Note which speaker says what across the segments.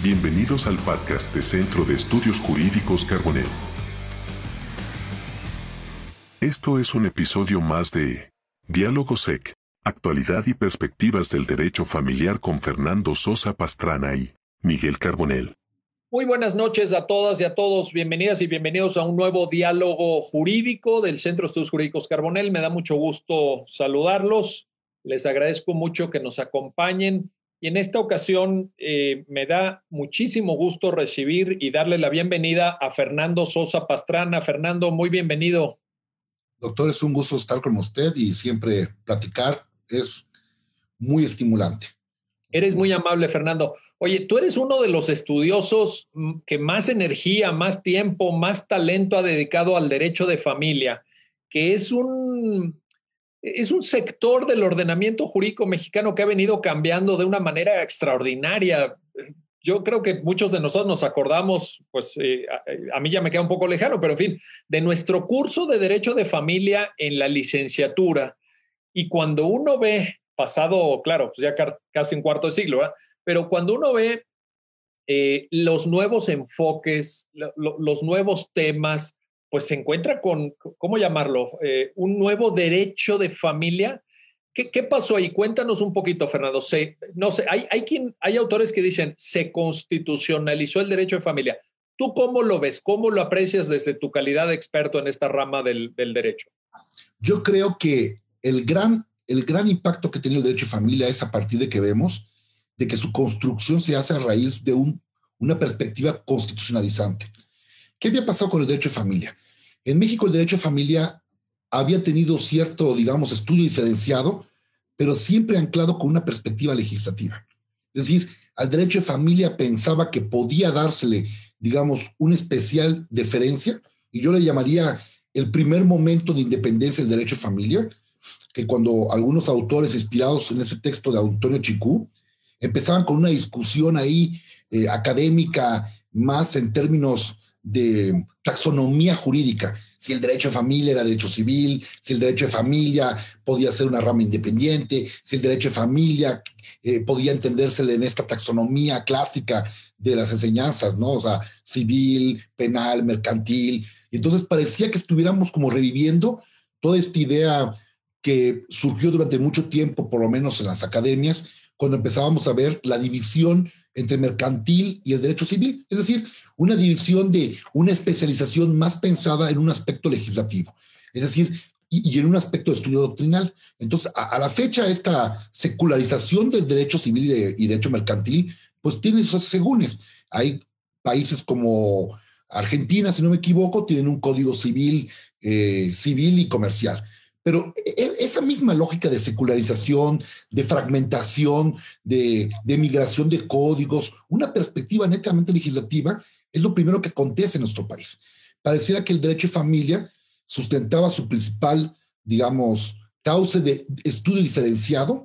Speaker 1: Bienvenidos al podcast de Centro de Estudios Jurídicos Carbonell. Esto es un episodio más de Diálogo SEC, actualidad y perspectivas del derecho familiar con Fernando Sosa Pastrana y Miguel Carbonell.
Speaker 2: Muy buenas noches a todas y a todos. Bienvenidas y bienvenidos a un nuevo diálogo jurídico del Centro de Estudios Jurídicos Carbonell. Me da mucho gusto saludarlos. Les agradezco mucho que nos acompañen. Y en esta ocasión eh, me da muchísimo gusto recibir y darle la bienvenida a Fernando Sosa Pastrana. Fernando, muy bienvenido.
Speaker 3: Doctor, es un gusto estar con usted y siempre platicar es muy estimulante.
Speaker 2: Eres muy amable, Fernando. Oye, tú eres uno de los estudiosos mm, que más energía, más tiempo, más talento ha dedicado al derecho de familia, que es un, es un sector del ordenamiento jurídico mexicano que ha venido cambiando de una manera extraordinaria. Yo creo que muchos de nosotros nos acordamos, pues eh, a, a, mí ya me queda un poco lejano, pero en fin, de nuestro curso de Derecho de Familia en la licenciatura. Y cuando uno ve pasado, claro, pues ya casi un cuarto de siglo, ¿verdad? pero cuando uno ve eh, los nuevos enfoques, lo, lo, los nuevos temas, pues se encuentra con, ¿cómo llamarlo? Eh, un nuevo derecho de familia. ¿Qué, ¿Qué, pasó ahí? Cuéntanos un poquito, Fernando. Se, no sé, hay, hay, autores que dicen, se constitucionalizó el derecho de familia. ¿Tú cómo lo ves? ¿Cómo lo aprecias desde tu calidad de experto en esta rama del, del derecho?
Speaker 3: Yo creo que el gran el gran impacto que tiene el derecho de familia es a partir de que vemos de que su construcción se hace a raíz de un, una perspectiva constitucionalizante. ¿Qué había pasado con el derecho de familia? En México el derecho de familia había tenido cierto, digamos, estudio diferenciado, pero siempre anclado con una perspectiva legislativa. Es decir, al derecho de familia pensaba que podía dársele, digamos, una especial deferencia, y yo le llamaría el primer momento de independencia del derecho de familia, que cuando algunos autores inspirados en ese texto de Antonio Chicú empezaban con una discusión ahí eh, académica más en términos de taxonomía jurídica, si el derecho de familia era derecho civil, si el derecho de familia podía ser una rama independiente, si el derecho de familia eh, podía entenderse en esta taxonomía clásica de las enseñanzas, ¿no? O sea, civil, penal, mercantil. Entonces parecía que estuviéramos como reviviendo toda esta idea que surgió durante mucho tiempo, por lo menos en las academias, cuando empezábamos a ver la división entre mercantil y el derecho civil, es decir, una división de una especialización más pensada en un aspecto legislativo, es decir, y, y en un aspecto de estudio doctrinal. Entonces, a, a, la fecha, esta secularización del derecho civil y, de, y derecho mercantil, pues tiene sus segúnes. Hay países como Argentina, si no me equivoco, tienen un código civil, eh, civil y comercial. Pero esa misma lógica de secularización, de fragmentación, de, de, migración de códigos, una perspectiva netamente legislativa, es lo primero que acontece en nuestro país. Pareciera que el derecho de familia sustentaba su principal, digamos, cauce de estudio diferenciado,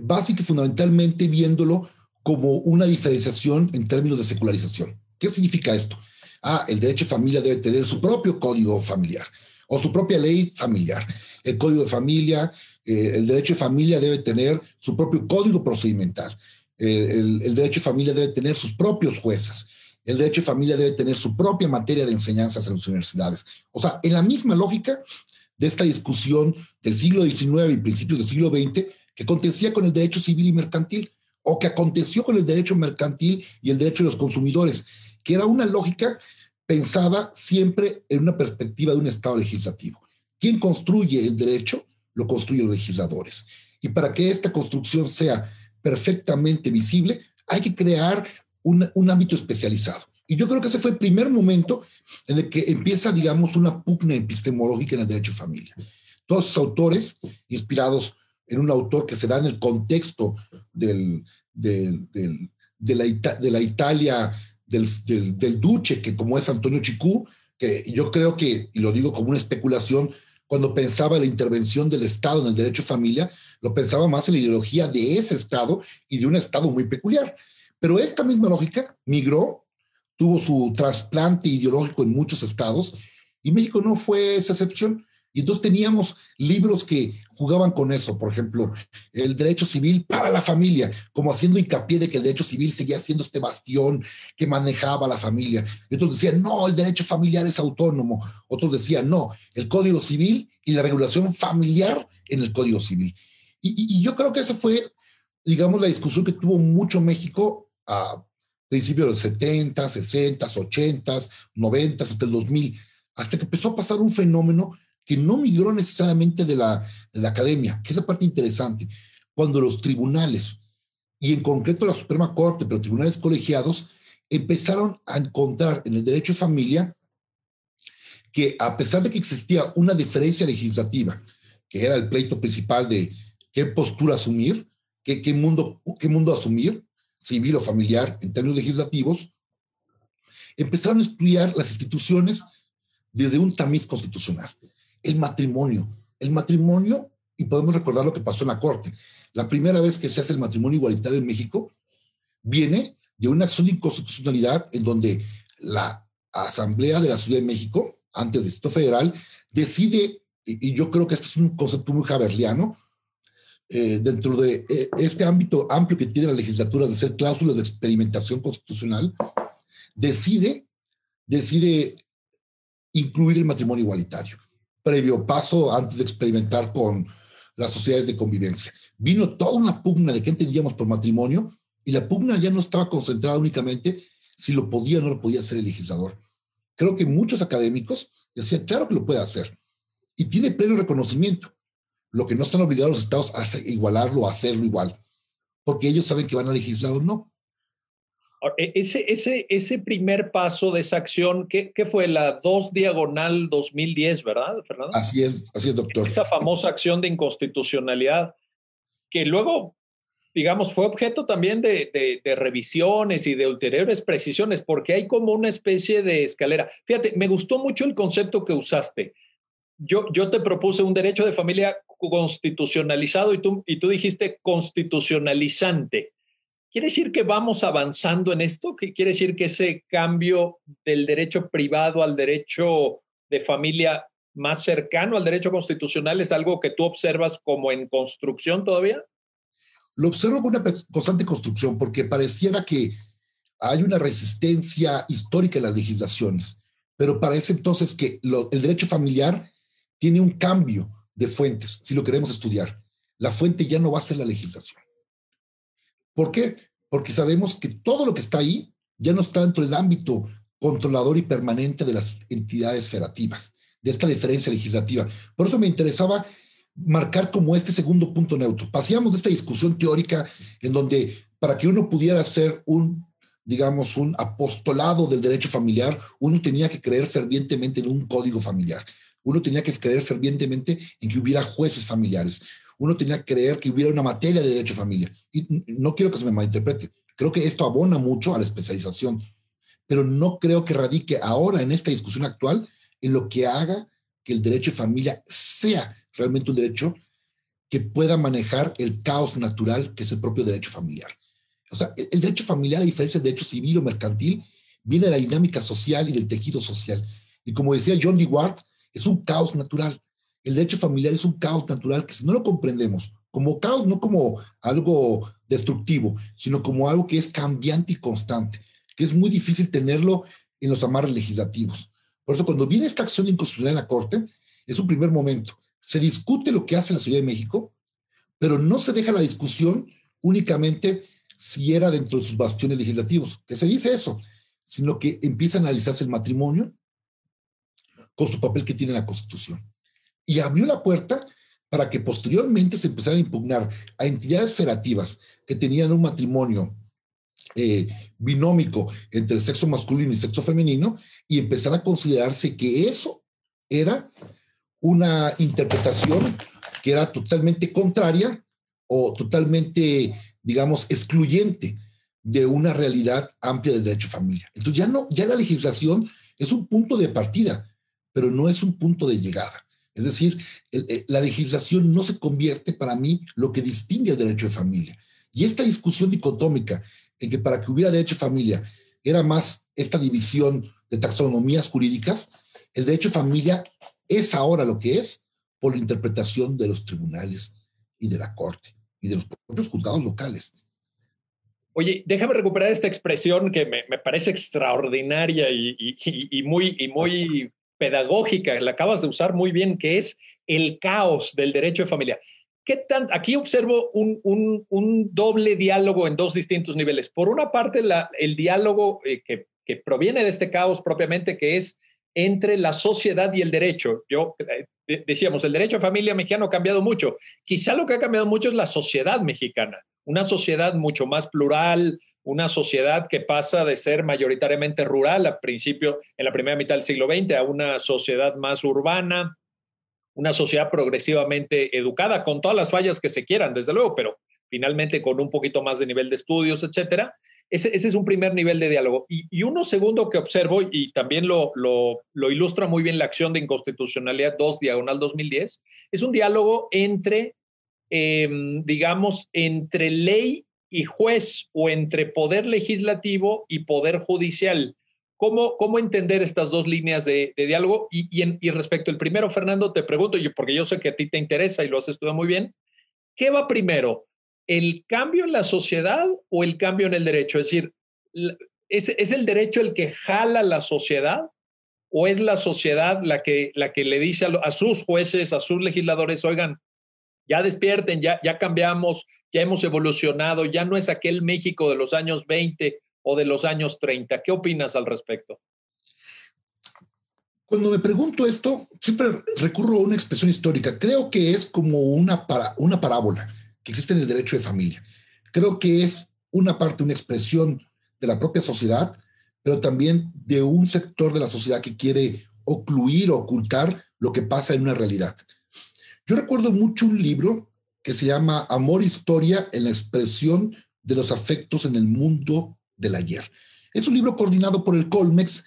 Speaker 3: básico y fundamentalmente viéndolo como una diferenciación en términos de secularización. ¿Qué significa esto? Ah, el derecho de familia debe tener su propio código familiar o su propia ley familiar. El código de familia, eh, el derecho de familia debe tener su propio código procedimental. El, el, el, derecho de familia debe tener sus propios jueces. El derecho de familia debe tener su propia materia de enseñanzas en las universidades. O sea, en la misma lógica de esta discusión del siglo XIX y principios del siglo XX que acontecía con el derecho civil y mercantil o que aconteció con el derecho mercantil y el derecho de los consumidores, que era una lógica pensada siempre en una perspectiva de un Estado legislativo. ¿Quién construye el derecho? Lo construyen los legisladores. Y para que esta construcción sea perfectamente visible, hay que crear un, un ámbito especializado. Y yo creo que ese fue el primer momento en el que empieza, digamos, una pugna epistemológica en el derecho de familia. Todos esos autores, inspirados en un autor que se da en el contexto del, del, del, de, la, de la Italia del, Duce, que como es Antonio Chicú, que yo creo que, y lo digo como una especulación, cuando pensaba en la intervención del Estado en el derecho de familia, lo pensaba más en la ideología de ese Estado y de un Estado muy peculiar. Pero esta misma lógica migró, tuvo su trasplante ideológico en muchos estados, y México no fue esa excepción. Y entonces teníamos libros que jugaban con eso, por ejemplo, el derecho civil para la familia, como haciendo hincapié de que el derecho civil seguía siendo este bastión que manejaba la familia. Y otros decían, no, el derecho familiar es autónomo. Otros decían, no, el código civil y la regulación familiar en el código civil. Y, yo creo que esa fue, digamos, la discusión que tuvo mucho México a principios de los 70, 60, 80, 90, hasta el 2000, hasta que empezó a pasar un fenómeno que no migró necesariamente de la, de la academia, que es la parte interesante, cuando los tribunales, y en concreto la Suprema Corte, pero tribunales colegiados, empezaron a encontrar en el derecho de familia que a pesar de que existía una diferencia legislativa, que era el pleito principal de qué postura asumir, qué, qué, mundo, qué mundo asumir, civil o familiar en términos legislativos, empezaron a estudiar las instituciones desde un tamiz constitucional el matrimonio. El matrimonio, y podemos recordar lo que pasó en la Corte, la primera vez que se hace el matrimonio igualitario en México viene de una acción de inconstitucionalidad en donde la Asamblea de la Ciudad de México, antes del Distrito Federal, decide, y, yo creo que este es un concepto muy javerliano, eh, dentro de eh, este ámbito amplio que tiene la legislatura de ser cláusulas de experimentación constitucional, decide, decide incluir el matrimonio igualitario previo paso antes de experimentar con las sociedades de convivencia. Vino toda una pugna de qué entendíamos por matrimonio y la pugna ya no estaba concentrada únicamente si lo podía o no lo podía hacer el legislador. Creo que muchos académicos decían, claro que lo puede hacer y tiene pleno reconocimiento. Lo que no están obligados los estados a igualarlo, a hacerlo igual, porque ellos saben que van a legislar o no.
Speaker 2: E, ese, ese, ese primer paso de esa acción, ¿qué, qué fue? La 2 diagonal 2010, ¿verdad, Fernando?
Speaker 3: Así es, así es, doctor.
Speaker 2: Esa famosa acción de inconstitucionalidad, que luego, digamos, fue objeto también de, de, de, revisiones y de ulteriores precisiones, porque hay como una especie de escalera. Fíjate, me gustó mucho el concepto que usaste. Yo, yo te propuse un derecho de familia constitucionalizado y tú, y tú dijiste constitucionalizante. ¿Quiere decir que vamos avanzando en esto? ¿Qué quiere decir que ese cambio del derecho privado al derecho de familia más cercano al derecho constitucional es algo que tú observas como en construcción todavía?
Speaker 3: Lo observo como una constante construcción porque pareciera que hay una resistencia histórica en las legislaciones, pero parece entonces que el derecho familiar tiene un cambio de fuentes, si lo queremos estudiar. La fuente ya no va a ser la legislación. ¿Por qué? Porque sabemos que todo lo que está ahí ya no está dentro del ámbito controlador y permanente de las entidades federativas, de esta diferencia legislativa. Por eso me interesaba marcar como este segundo punto neutro. Pasíamos de esta discusión teórica en donde para que uno pudiera hacer un, digamos, un apostolado del derecho familiar, uno tenía que creer fervientemente en un código familiar. Uno tenía que creer fervientemente en que hubiera jueces familiares uno tenía que creer que hubiera una materia de derecho de familia. Y no quiero que se me malinterprete. Creo que esto abona mucho a la especialización, pero no creo que radique ahora en esta discusión actual en lo que haga que el derecho de familia sea realmente un derecho que pueda manejar el caos natural que es el propio derecho familiar. O sea, el derecho familiar, a diferencia del derecho civil o mercantil, viene de la dinámica social y del tejido social. Y como decía John Dewar, es un caos natural. El derecho familiar es un caos natural que si no lo comprendemos como caos, no como algo destructivo, sino como algo que es cambiante y constante, que es muy difícil tenerlo en los amarres legislativos. Por eso cuando viene esta acción de inconstitucionalidad en la Corte, es un primer momento. Se discute lo que hace la Ciudad de México, pero no se deja la discusión únicamente si era dentro de sus bastiones legislativos, que se dice eso, sino que empieza a analizarse el matrimonio con su papel que tiene la Constitución y abrió la puerta para que posteriormente se empezaran a impugnar a entidades federativas que tenían un matrimonio eh, binómico entre el sexo masculino y sexo femenino y empezar a considerarse que eso era una interpretación que era totalmente contraria o totalmente, digamos, excluyente de una realidad amplia del derecho a familia. Entonces ya no, ya la legislación es un punto de partida, pero no es un punto de llegada. Es decir, eh, la legislación no se convierte para mí lo que distingue el derecho de familia. Y esta discusión dicotómica en que para que hubiera derecho de familia era más esta división de taxonomías jurídicas, el derecho de familia es ahora lo que es por la interpretación de los tribunales y de la corte y de los propios juzgados locales.
Speaker 2: Oye, déjame recuperar esta expresión que me, parece extraordinaria y, muy, y muy pedagógica, la acabas de usar muy bien, que es el caos del derecho de familia. ¿Qué tan, aquí observo un, un, doble diálogo en dos distintos niveles. Por una parte, el diálogo eh, que, que, proviene de este caos propiamente, que es entre la sociedad y el derecho. Yo eh, decíamos, el derecho a familia mexicano ha cambiado mucho. Quizá lo que ha cambiado mucho es la sociedad mexicana, una sociedad mucho más plural, una sociedad que pasa de ser mayoritariamente rural al principio, en la primera mitad del siglo XX, a una sociedad más urbana, una sociedad progresivamente educada, con todas las fallas que se quieran, desde luego, pero finalmente con un poquito más de nivel de estudios, etcétera. Ese, es un primer nivel de diálogo. Y, uno segundo que observo, y también lo, lo, ilustra muy bien la acción de inconstitucionalidad 2, diagonal 2010, es un diálogo entre, em, digamos, entre ley y juez o entre poder legislativo y poder judicial. ¿Cómo, cómo entender estas dos líneas de, diálogo? Y, y, respecto al primero, Fernando, te pregunto, porque yo sé que a ti te interesa y lo has estudiado muy bien, ¿qué va primero? ¿El cambio en la sociedad o el cambio en el derecho? Es decir, ¿es, es el derecho el que jala la sociedad o es la sociedad la que, la que le dice a sus jueces, a sus legisladores, oigan, ya despierten, ya, ya cambiamos, ya hemos evolucionado, ya no es aquel México de los años 20 o de los años 30. ¿Qué opinas al respecto?
Speaker 3: Cuando me pregunto esto, siempre recurro a una expresión histórica. Creo que es como una, para, una parábola que existe en el derecho de familia. Creo que es una parte, una expresión de la propia sociedad, pero también de un sector de la sociedad que quiere ocluir ocultar lo que pasa en una realidad. Yo recuerdo mucho un libro que se llama Amor, Historia en la expresión de los afectos en el mundo del ayer. Es un libro coordinado por el Colmex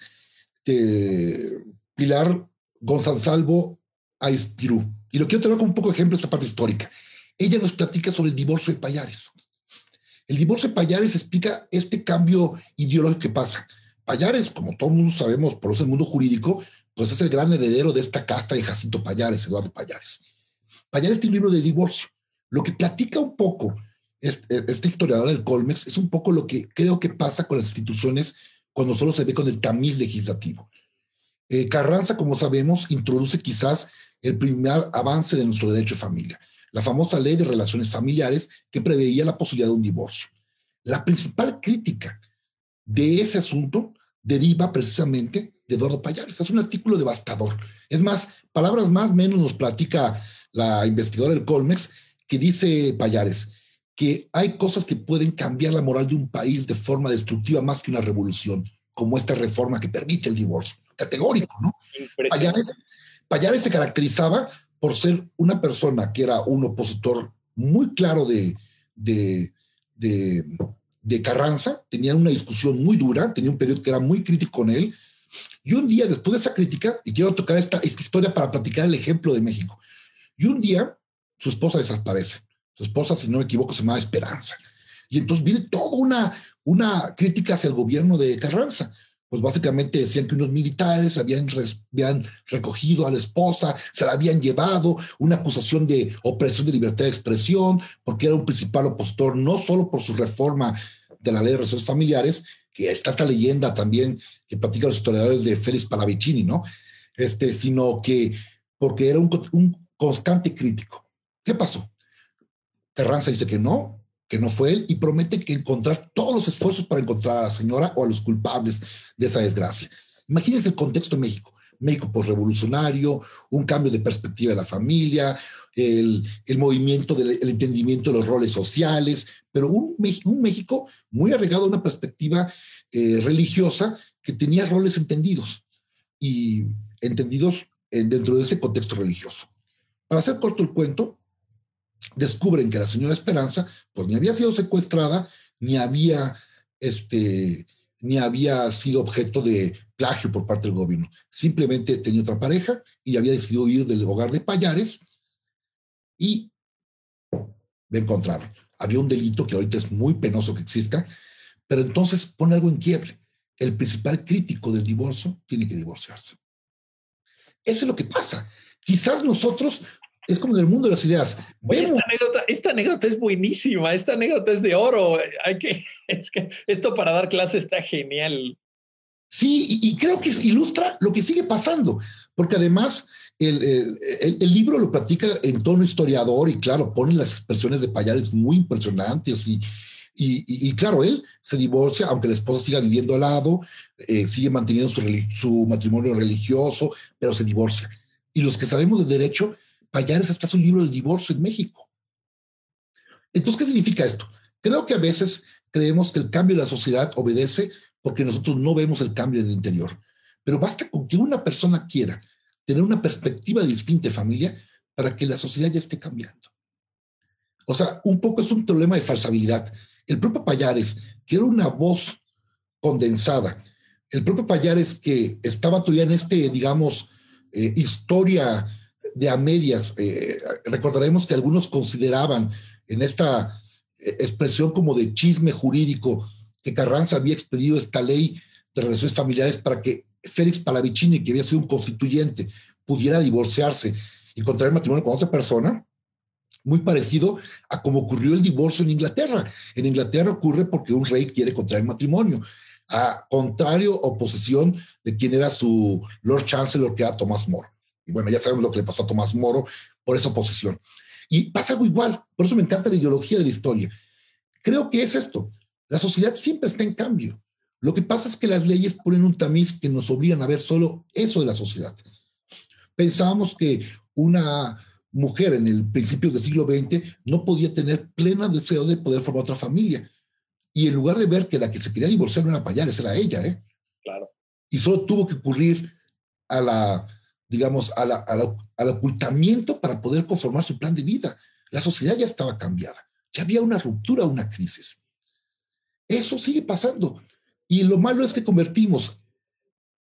Speaker 3: de Pilar González Aispirú. Y lo quiero tener como un poco de ejemplo esta parte histórica. Ella nos platica sobre el divorcio de Payares. El divorcio de Payares explica este cambio ideológico que pasa. Payares, como todos mundo sabemos por el mundo jurídico, pues es el gran heredero de esta casta de Jacinto Payares, Eduardo Payares. Payares tiene un libro de divorcio. Lo que platica un poco este, este, historiador del Colmex es un poco lo que creo que pasa con las instituciones cuando solo se ve con el tamiz legislativo. Eh, Carranza, como sabemos, introduce quizás el primer avance de nuestro derecho de familia, la famosa ley de relaciones familiares que preveía la posibilidad de un divorcio. La principal crítica de ese asunto deriva precisamente de Eduardo Payares. Es un artículo devastador. Es más, palabras más menos nos platica la investigadora del Colmex, que dice Payares, que hay cosas que pueden cambiar la moral de un país de forma destructiva más que una revolución, como esta reforma que permite el divorcio. Categórico, ¿no? Payares, se caracterizaba por ser una persona que era un opositor muy claro de, de, de, Carranza, tenía una discusión muy dura, tenía un periodo que era muy crítico con él, y un día, después de esa crítica, y quiero tocar esta, esta historia para platicar el ejemplo de México, y un día su esposa desaparece su esposa, si no me equivoco, se llama Esperanza. Y entonces viene toda una, una crítica hacia el gobierno de Carranza. Pues básicamente decían que unos militares habían, habían recogido a la esposa, se la habían llevado, una acusación de opresión de libertad de expresión, porque era un principal opositor, no solo por su reforma de la ley de relaciones familiares, que está esta leyenda también que platican los historiadores de Félix Palavicini, ¿no? Este, sino que porque era un, un constante crítico. ¿Qué pasó? Carranza dice que no, que no fue él y promete que encontrar todos los esfuerzos para encontrar a la señora o a los culpables de esa desgracia. Imagínense el contexto de México. México postrevolucionario, un cambio de perspectiva de la familia, el, movimiento del entendimiento de los roles sociales, pero un, un México muy arraigado a una perspectiva eh, religiosa que tenía roles entendidos y entendidos eh, dentro de ese contexto religioso. Para hacer corto el cuento, descubren que la señora Esperanza, pues ni había sido secuestrada, ni había, este, ni había sido objeto de plagio por parte del gobierno. Simplemente tenía otra pareja y había decidido ir del hogar de Payares y me encontraron. Había un delito que ahorita es muy penoso que exista, pero entonces pone algo en quiebre. El principal crítico del divorcio tiene que divorciarse. Eso es lo que pasa. Quizás nosotros es como en el mundo de las ideas.
Speaker 2: esta, anécdota, esta anécdota es buenísima, esta anécdota es de oro. Hay que, es que esto para dar clase está genial.
Speaker 3: Sí, y, creo que ilustra lo que sigue pasando, porque además el, el, libro lo practica en tono historiador y claro, pone las expresiones de Payares muy impresionantes y, y, claro, él se divorcia, aunque la esposa siga viviendo al lado, eh, sigue manteniendo su, su, matrimonio religioso, pero se divorcia. Y los que sabemos de derecho, Payares hasta su libro del divorcio en México. Entonces, ¿qué significa esto? Creo que a veces creemos que el cambio de la sociedad obedece porque nosotros no vemos el cambio en el interior. Pero basta con que una persona quiera tener una perspectiva distinta de familia para que la sociedad ya esté cambiando. O sea, un poco es un problema de falsabilidad. El propio Payares, que era una voz condensada, el propio Payares que estaba todavía en este, digamos, eh, historia de a medias, eh, recordaremos que algunos consideraban en esta eh, expresión como de chisme jurídico que Carranza había expedido esta ley de relaciones familiares para que Félix Palavicini, que había sido un constituyente, pudiera divorciarse y contraer matrimonio con otra persona, muy parecido a como ocurrió el divorcio en Inglaterra. En Inglaterra ocurre porque un rey quiere contraer matrimonio, a contrario oposición de quien era su Lord Chancellor, que era Tomás Moro. Y bueno, ya sabemos lo que le pasó a Tomás Moro por esa oposición. Y pasa algo igual, por eso me encanta la ideología de la historia. Creo que es esto, la sociedad siempre está en cambio. Lo que pasa es que las leyes ponen un tamiz que nos obligan a ver solo eso de la sociedad. Pensábamos que una mujer en el principio del siglo XX no podía tener plena deseo de poder formar otra familia. Y en lugar de ver que la que se quería divorciar no era Payares, era ella, ¿eh?
Speaker 2: Claro.
Speaker 3: Y solo tuvo que ocurrir a la, digamos, a al ocultamiento para poder conformar su plan de vida. La sociedad ya estaba cambiada. Ya había una ruptura, una crisis. Eso sigue pasando. Y lo malo es que convertimos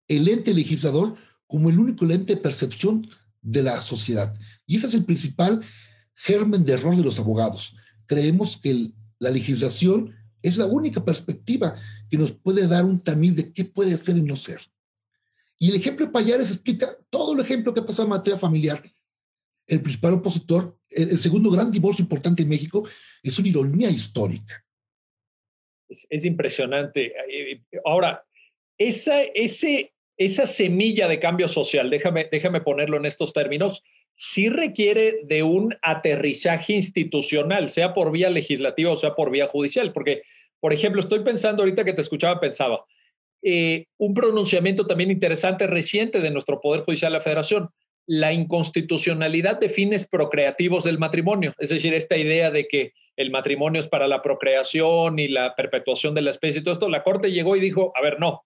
Speaker 3: el ente legislador como el único ente de percepción de la sociedad. Y ese es el principal germen de error de los abogados. Creemos que la legislación es la única perspectiva que nos puede dar un tamiz de qué puede ser y no ser. Y el ejemplo de Payares explica todo el ejemplo que pasa en materia familiar. El principal opositor, el segundo gran divorcio importante en México, es una ironía histórica.
Speaker 2: Es, impresionante. Ahora, esa, ese, esa semilla de cambio social, déjame, déjame ponerlo en estos términos, sí requiere de un aterrizaje institucional, sea por vía legislativa o sea por vía judicial, porque, por ejemplo, estoy pensando ahorita que te escuchaba, pensaba, eh, un pronunciamiento también interesante reciente de nuestro Poder Judicial de la Federación, la inconstitucionalidad de fines procreativos del matrimonio, es decir, esta idea de que el matrimonio es para la procreación y la perpetuación de la especie y todo esto, la Corte llegó y dijo, a ver, no.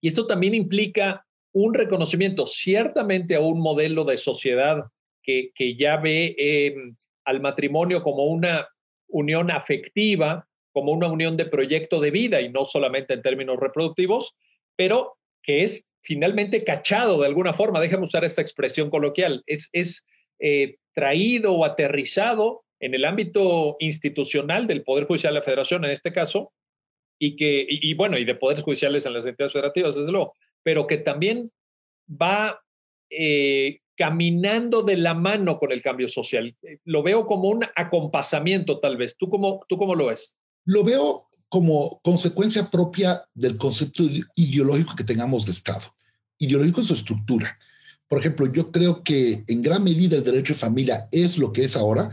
Speaker 2: Y esto también implica un reconocimiento ciertamente a un modelo de sociedad que, que ya ve em, al matrimonio como una unión afectiva, como una unión de proyecto de vida y no solamente en términos reproductivos, pero que es finalmente cachado de alguna forma, déjame usar esta expresión coloquial, es, es eh, traído o aterrizado en el ámbito institucional del Poder Judicial de la Federación, en este caso, y que, y, bueno, y de poderes judiciales en las entidades federativas, desde luego, pero que también va eh, caminando de la mano con el cambio social. Lo veo como un acompasamiento, tal vez. ¿Tú cómo, tú cómo lo ves?
Speaker 3: Lo veo como consecuencia propia del concepto ideológico que tengamos de Estado, ideológico en su estructura. Por ejemplo, yo creo que en gran medida el derecho de familia es lo que es ahora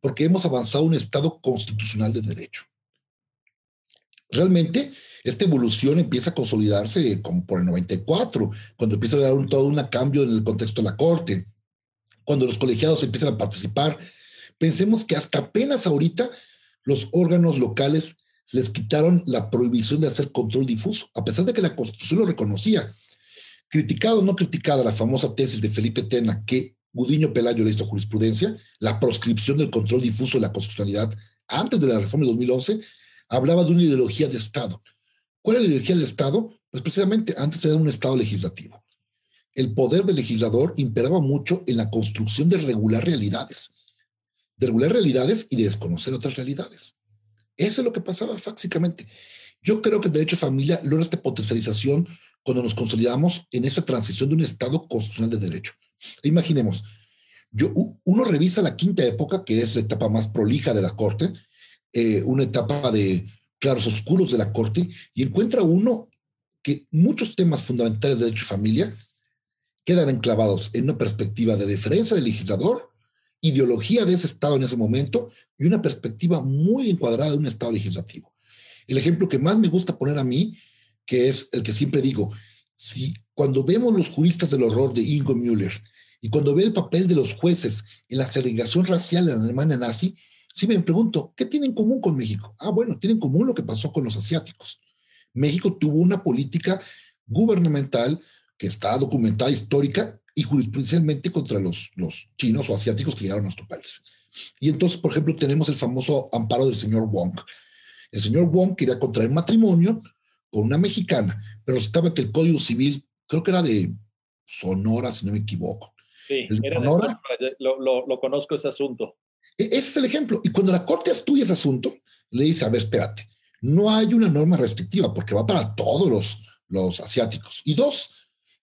Speaker 3: porque hemos avanzado un Estado constitucional de derecho. Realmente, esta evolución empieza a consolidarse como por el 94, cuando empieza a dar un, todo un cambio en el contexto de la Corte, cuando los colegiados empiezan a participar. Pensemos que hasta apenas ahorita los órganos locales les quitaron la prohibición de hacer control difuso, a pesar de que la Constitución lo reconocía. Criticado o no criticada la famosa tesis de Felipe Tena, que Gudiño Pelayo le hizo jurisprudencia, la proscripción del control difuso de la constitucionalidad antes de la reforma de 2011, hablaba de una ideología de Estado. ¿Cuál es la ideología de Estado? Pues precisamente antes era un Estado legislativo. El poder del legislador imperaba mucho en la construcción de regular realidades, de regular realidades y de desconocer otras realidades. Eso es lo que pasaba básicamente. Yo creo que el derecho de familia logra esta potencialización cuando nos consolidamos en esa transición de un Estado constitucional de derecho. Imaginemos, yo, uno revisa la quinta época, que es la etapa más prolija de la corte, eh, una etapa de claros oscuros de la corte, y encuentra uno que muchos temas fundamentales de derecho y familia quedan enclavados en una perspectiva de diferencia del legislador, ideología de ese Estado en ese momento y una perspectiva muy encuadrada de un Estado legislativo. El ejemplo que más me gusta poner a mí, que es el que siempre digo, si cuando vemos los juristas del horror de Ingo Müller y cuando ve el papel de los jueces en la segregación racial en Alemania nazi, sí me pregunto, ¿qué tienen en común con México? Ah, bueno, tienen en común lo que pasó con los asiáticos. México tuvo una política gubernamental que está documentada histórica y jurisprudencialmente contra los, los chinos o asiáticos que llegaron a nuestro país. Y entonces, por ejemplo, tenemos el famoso amparo del señor Wong. El señor Wong quería contraer matrimonio con una mexicana, pero resultaba que el Código Civil, creo que era de Sonora, si no me equivoco.
Speaker 2: Sí, era Sonora, lo, lo, lo, conozco ese asunto.
Speaker 3: E, ese es el ejemplo. Y cuando la Corte estudia ese asunto, le dice, a ver, espérate, no hay una norma restrictiva porque va para todos los, los asiáticos. Y dos,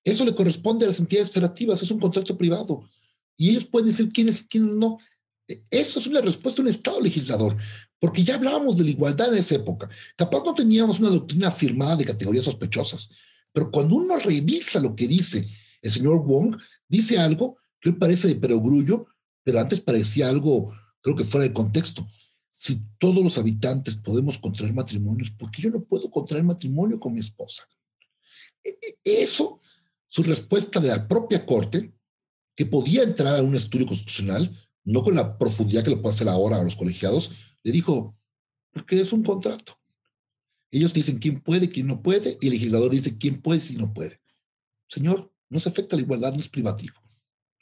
Speaker 3: eso le corresponde a las entidades federativas, es un contrato privado. Y ellos pueden decir quién es quién no. E, eso es una respuesta de un Estado legislador, porque ya hablábamos de la igualdad en esa época. Capaz no teníamos una doctrina firmada de categorías sospechosas, pero cuando uno revisa lo que dice el señor Wong, dice algo que hoy parece de perogrullo, pero antes parecía algo, creo que fuera de contexto. Si todos los habitantes podemos contraer matrimonios, ¿por qué yo no puedo contraer matrimonio con mi esposa? E, eso su respuesta de la propia Corte, que podía entrar a un estudio constitucional, no con la profundidad que lo puede hacer ahora a los colegiados, le dijo, porque es un contrato. Ellos dicen quién puede, quién no puede, y el legislador dice quién puede quién no puede. Señor, no se afecta la igualdad, no es privativo.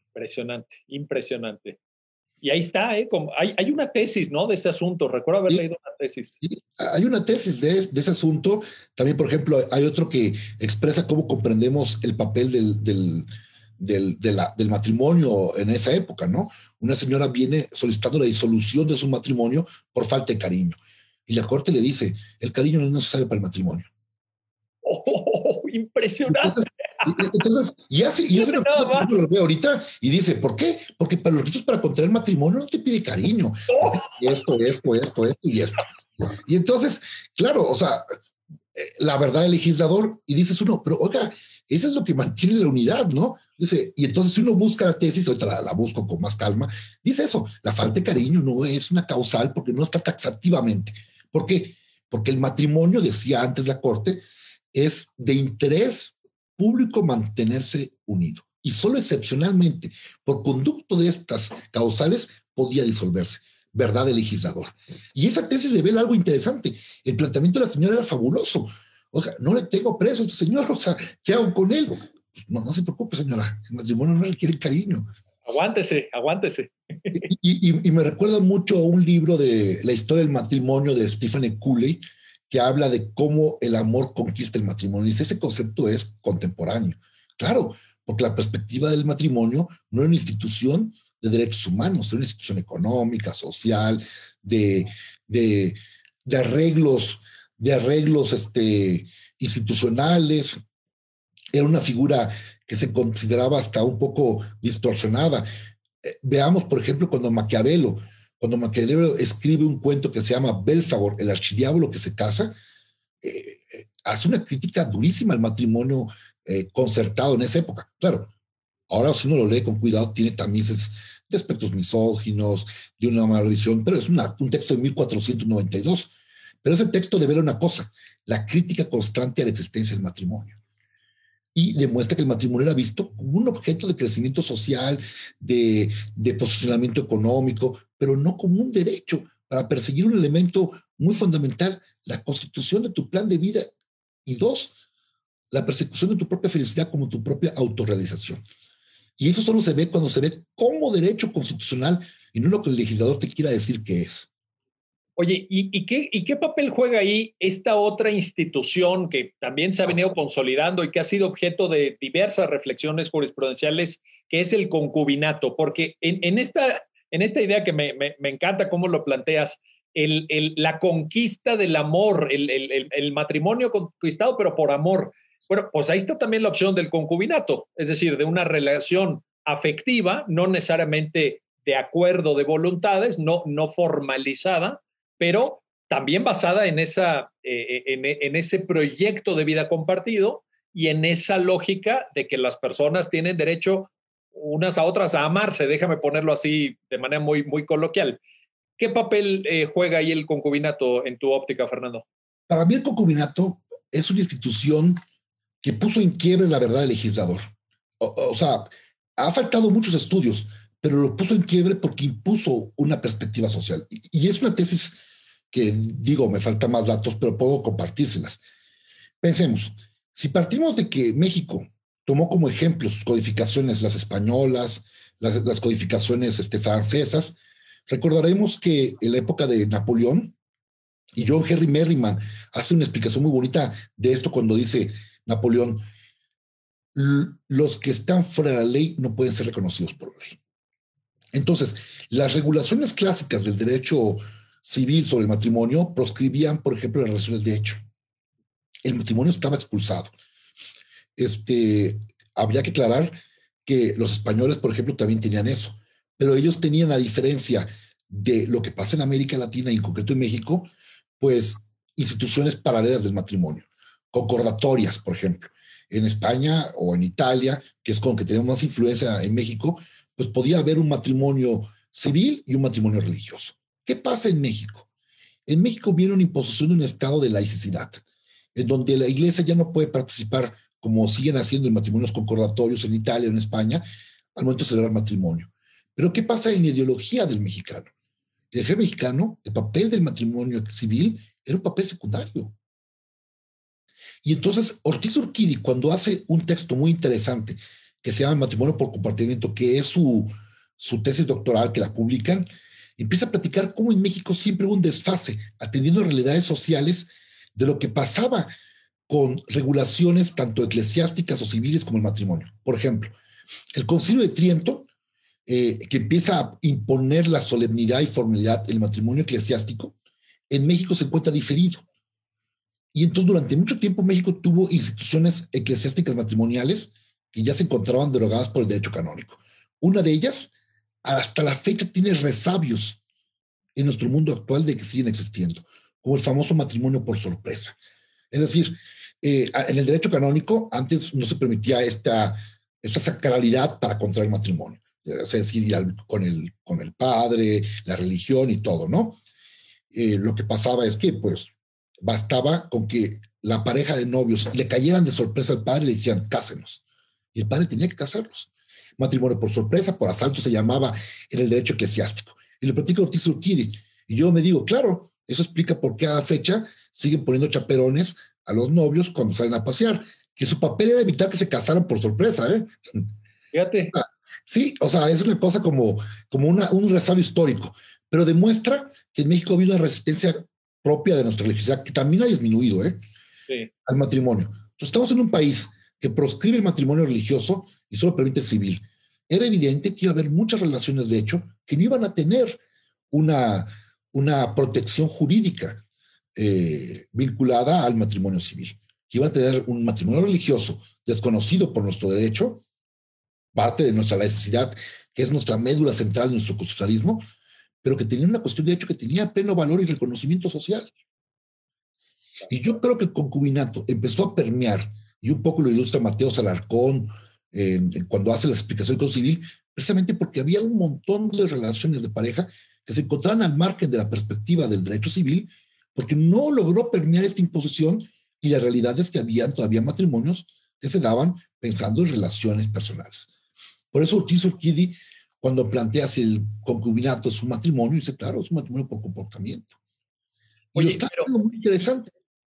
Speaker 2: Impresionante, impresionante. Y ahí está, ¿eh? Como hay, hay, una tesis, ¿no? De ese asunto. Recuerdo haber leído una tesis.
Speaker 3: Sí, hay una tesis de, de, ese asunto. También, por ejemplo, hay otro que expresa cómo comprendemos el papel del, del, del, de la, del matrimonio en esa época, ¿no? Una señora viene solicitando la disolución de su matrimonio por falta de cariño. Y la corte le dice, el cariño no es necesario para el matrimonio.
Speaker 2: ¡Oh, impresionante!
Speaker 3: Entonces, y así, y eso lo veo ahorita y dice, ¿por qué? Porque para los requisitos para contraer matrimonio no te pide cariño. Esto, esto, esto, esto y esto. Y entonces, claro, o sea, eh, la verdad del legislador, y dices uno, pero oiga, eso es lo que mantiene la unidad, ¿no? Dice, y entonces si uno busca la tesis, ahorita la, la, busco con más calma, dice eso, la falta de cariño no es una causal porque no está taxativamente. ¿Por qué? Porque el matrimonio, decía antes la Corte, es de interés público mantenerse unido. Y solo excepcionalmente, por conducto de estas causales, podía disolverse. Verdad del legislador. Y esa tesis revela algo interesante. El planteamiento de la señora era fabuloso. Oiga, no le tengo preso a este señor, o sea, ¿qué hago con él? Pues no, no se preocupe, señora, el matrimonio no requiere cariño.
Speaker 2: Aguántese, aguántese.
Speaker 3: Y, y, y, me recuerda mucho a un libro de la historia del matrimonio de Stephen Cooley, que habla de cómo el amor conquista el matrimonio. Y ese concepto es contemporáneo. Claro, porque la perspectiva del matrimonio no es una institución de derechos humanos, es una institución económica, social, de, de, de arreglos, de arreglos este, institucionales. Era una figura que se consideraba hasta un poco distorsionada. Eh, veamos, por ejemplo, cuando Maquiavelo cuando Maquiavelo escribe un cuento que se llama Belfagor, el archidiablo que se casa, eh, eh, hace una crítica durísima al matrimonio eh, concertado en esa época. Claro, ahora si uno lo lee con cuidado, tiene también de aspectos misóginos, de una mala visión, pero es un texto de 1492. Pero ese texto devela una cosa, la crítica constante a la existencia del matrimonio y demuestra que el matrimonio era visto como un objeto de crecimiento social, de, posicionamiento económico, pero no como un derecho para perseguir un elemento muy fundamental, la constitución de tu plan de vida. Y dos, la persecución de tu propia felicidad como tu propia autorrealización. Y eso solo se ve cuando se ve como derecho constitucional y no lo que el legislador te quiera decir que es.
Speaker 2: Oye, ¿y, qué, ¿y qué papel juega ahí esta otra institución que también se ha venido consolidando y que ha sido objeto de diversas reflexiones jurisprudenciales, que es el concubinato? Porque en, en esta en esta idea que me, encanta cómo lo planteas, el, la conquista del amor, el, matrimonio conquistado, pero por amor. Bueno, pues ahí está también la opción del concubinato, es decir, de una relación afectiva, no necesariamente de acuerdo de voluntades, no, no formalizada, pero también basada en, esa, eh, eh, en, ese proyecto de vida compartido y en esa lógica de que las personas tienen derecho unas a otras a amarse, déjame ponerlo así de manera muy, muy coloquial. ¿Qué papel eh, juega ahí el concubinato en tu óptica, Fernando?
Speaker 3: Para mí el concubinato es una institución que puso en quiebre la verdad del legislador. O, sea, ha faltado muchos estudios, pero lo puso en quiebre porque impuso una perspectiva social. Y, es una tesis que, digo, me faltan más datos, pero puedo compartírselas. Pensemos, si partimos de que México tomó como ejemplo sus codificaciones, las españolas, las, codificaciones este, francesas, recordaremos que en la época de Napoleón, y John Henry Merriman hace una explicación muy bonita de esto cuando dice Napoleón, los que están fuera de la ley no pueden ser reconocidos por la ley. Entonces, las regulaciones clásicas del derecho civil sobre el matrimonio proscribían, por ejemplo, las relaciones de hecho. El matrimonio estaba expulsado. Este, habría que aclarar que los españoles, por ejemplo, también tenían eso, pero ellos tenían la diferencia de lo que pasa en América Latina y en concreto en México, pues instituciones paralelas del matrimonio, concordatorias, por ejemplo. En España o en Italia, que es con que tenemos más influencia en México, pues podía haber un matrimonio civil y un matrimonio religioso. ¿Qué pasa en México? En México viene una imposición de un estado de laicidad, en donde la iglesia ya no puede participar como siguen haciendo en matrimonios concordatorios en Italia o en España, al momento de celebrar matrimonio. Pero ¿qué pasa en la ideología del mexicano? el ejército mexicano, el papel del matrimonio civil era un papel secundario. Y entonces Ortiz Urquidi, cuando hace un texto muy interesante que se llama Matrimonio por Compartimiento, que es su, su tesis doctoral que la publican, empieza a platicar cómo en México siempre hubo un desfase, atendiendo realidades sociales de lo que pasaba con regulaciones tanto eclesiásticas o civiles como el matrimonio. Por ejemplo, el Concilio de Triento eh, que empieza a imponer la solemnidad y formalidad del matrimonio eclesiástico, en México se encuentra diferido. Y entonces durante mucho tiempo México tuvo instituciones eclesiásticas matrimoniales que ya se encontraban derogadas por el derecho canónico. Una de ellas, hasta la fecha, tiene resabios en nuestro mundo actual de que siguen existiendo, como el famoso matrimonio por sorpresa. Es decir, eh, en el derecho canónico antes no se permitía esta, esta sacralidad para contraer matrimonio es decir, con el, con el padre, la religión y todo, ¿no? Eh, lo que pasaba es que, pues, bastaba con que la pareja de novios le cayeran de sorpresa al padre y le decían, cásenos. Y el padre tenía que casarlos. Matrimonio por sorpresa, por asalto se llamaba en el derecho eclesiástico. Y le platico Ortiz Urquidi. Y yo me digo, claro, eso explica por qué a la fecha siguen poniendo chaperones a los novios cuando salen a pasear. Que su papel era evitar que se casaran por sorpresa, ¿eh?
Speaker 2: Fíjate.
Speaker 3: Ah, Sí, o sea, es una cosa como, como una, un resabio histórico, pero demuestra que en México ha habido una resistencia propia de nuestra legislación, que también ha disminuido ¿eh? al matrimonio. Entonces, estamos en un país que proscribe el matrimonio religioso y solo permite el civil. Era evidente que iba a haber muchas relaciones, de hecho, que no iban a tener una, una protección jurídica eh, vinculada al matrimonio civil, que iban a tener un matrimonio religioso desconocido por nuestro derecho parte de nuestra laicidad, que es nuestra médula central de nuestro constitucionalismo, pero que tenía una cuestión de hecho que tenía pleno valor y reconocimiento social. Y yo creo que el concubinato empezó a permear, y un poco lo ilustra Mateo Salarcón cuando hace la explicación Código Civil, precisamente porque había un montón de relaciones de pareja que se encontraban al margen de la perspectiva del derecho civil, porque no logró permear esta imposición y la realidad es que había todavía matrimonios que se daban pensando en relaciones personales. Por eso Ortiz Urquidi, cuando plantea si el concubinato es un matrimonio, dice, claro, es un matrimonio por comportamiento.
Speaker 2: Oye, está pero, muy interesante.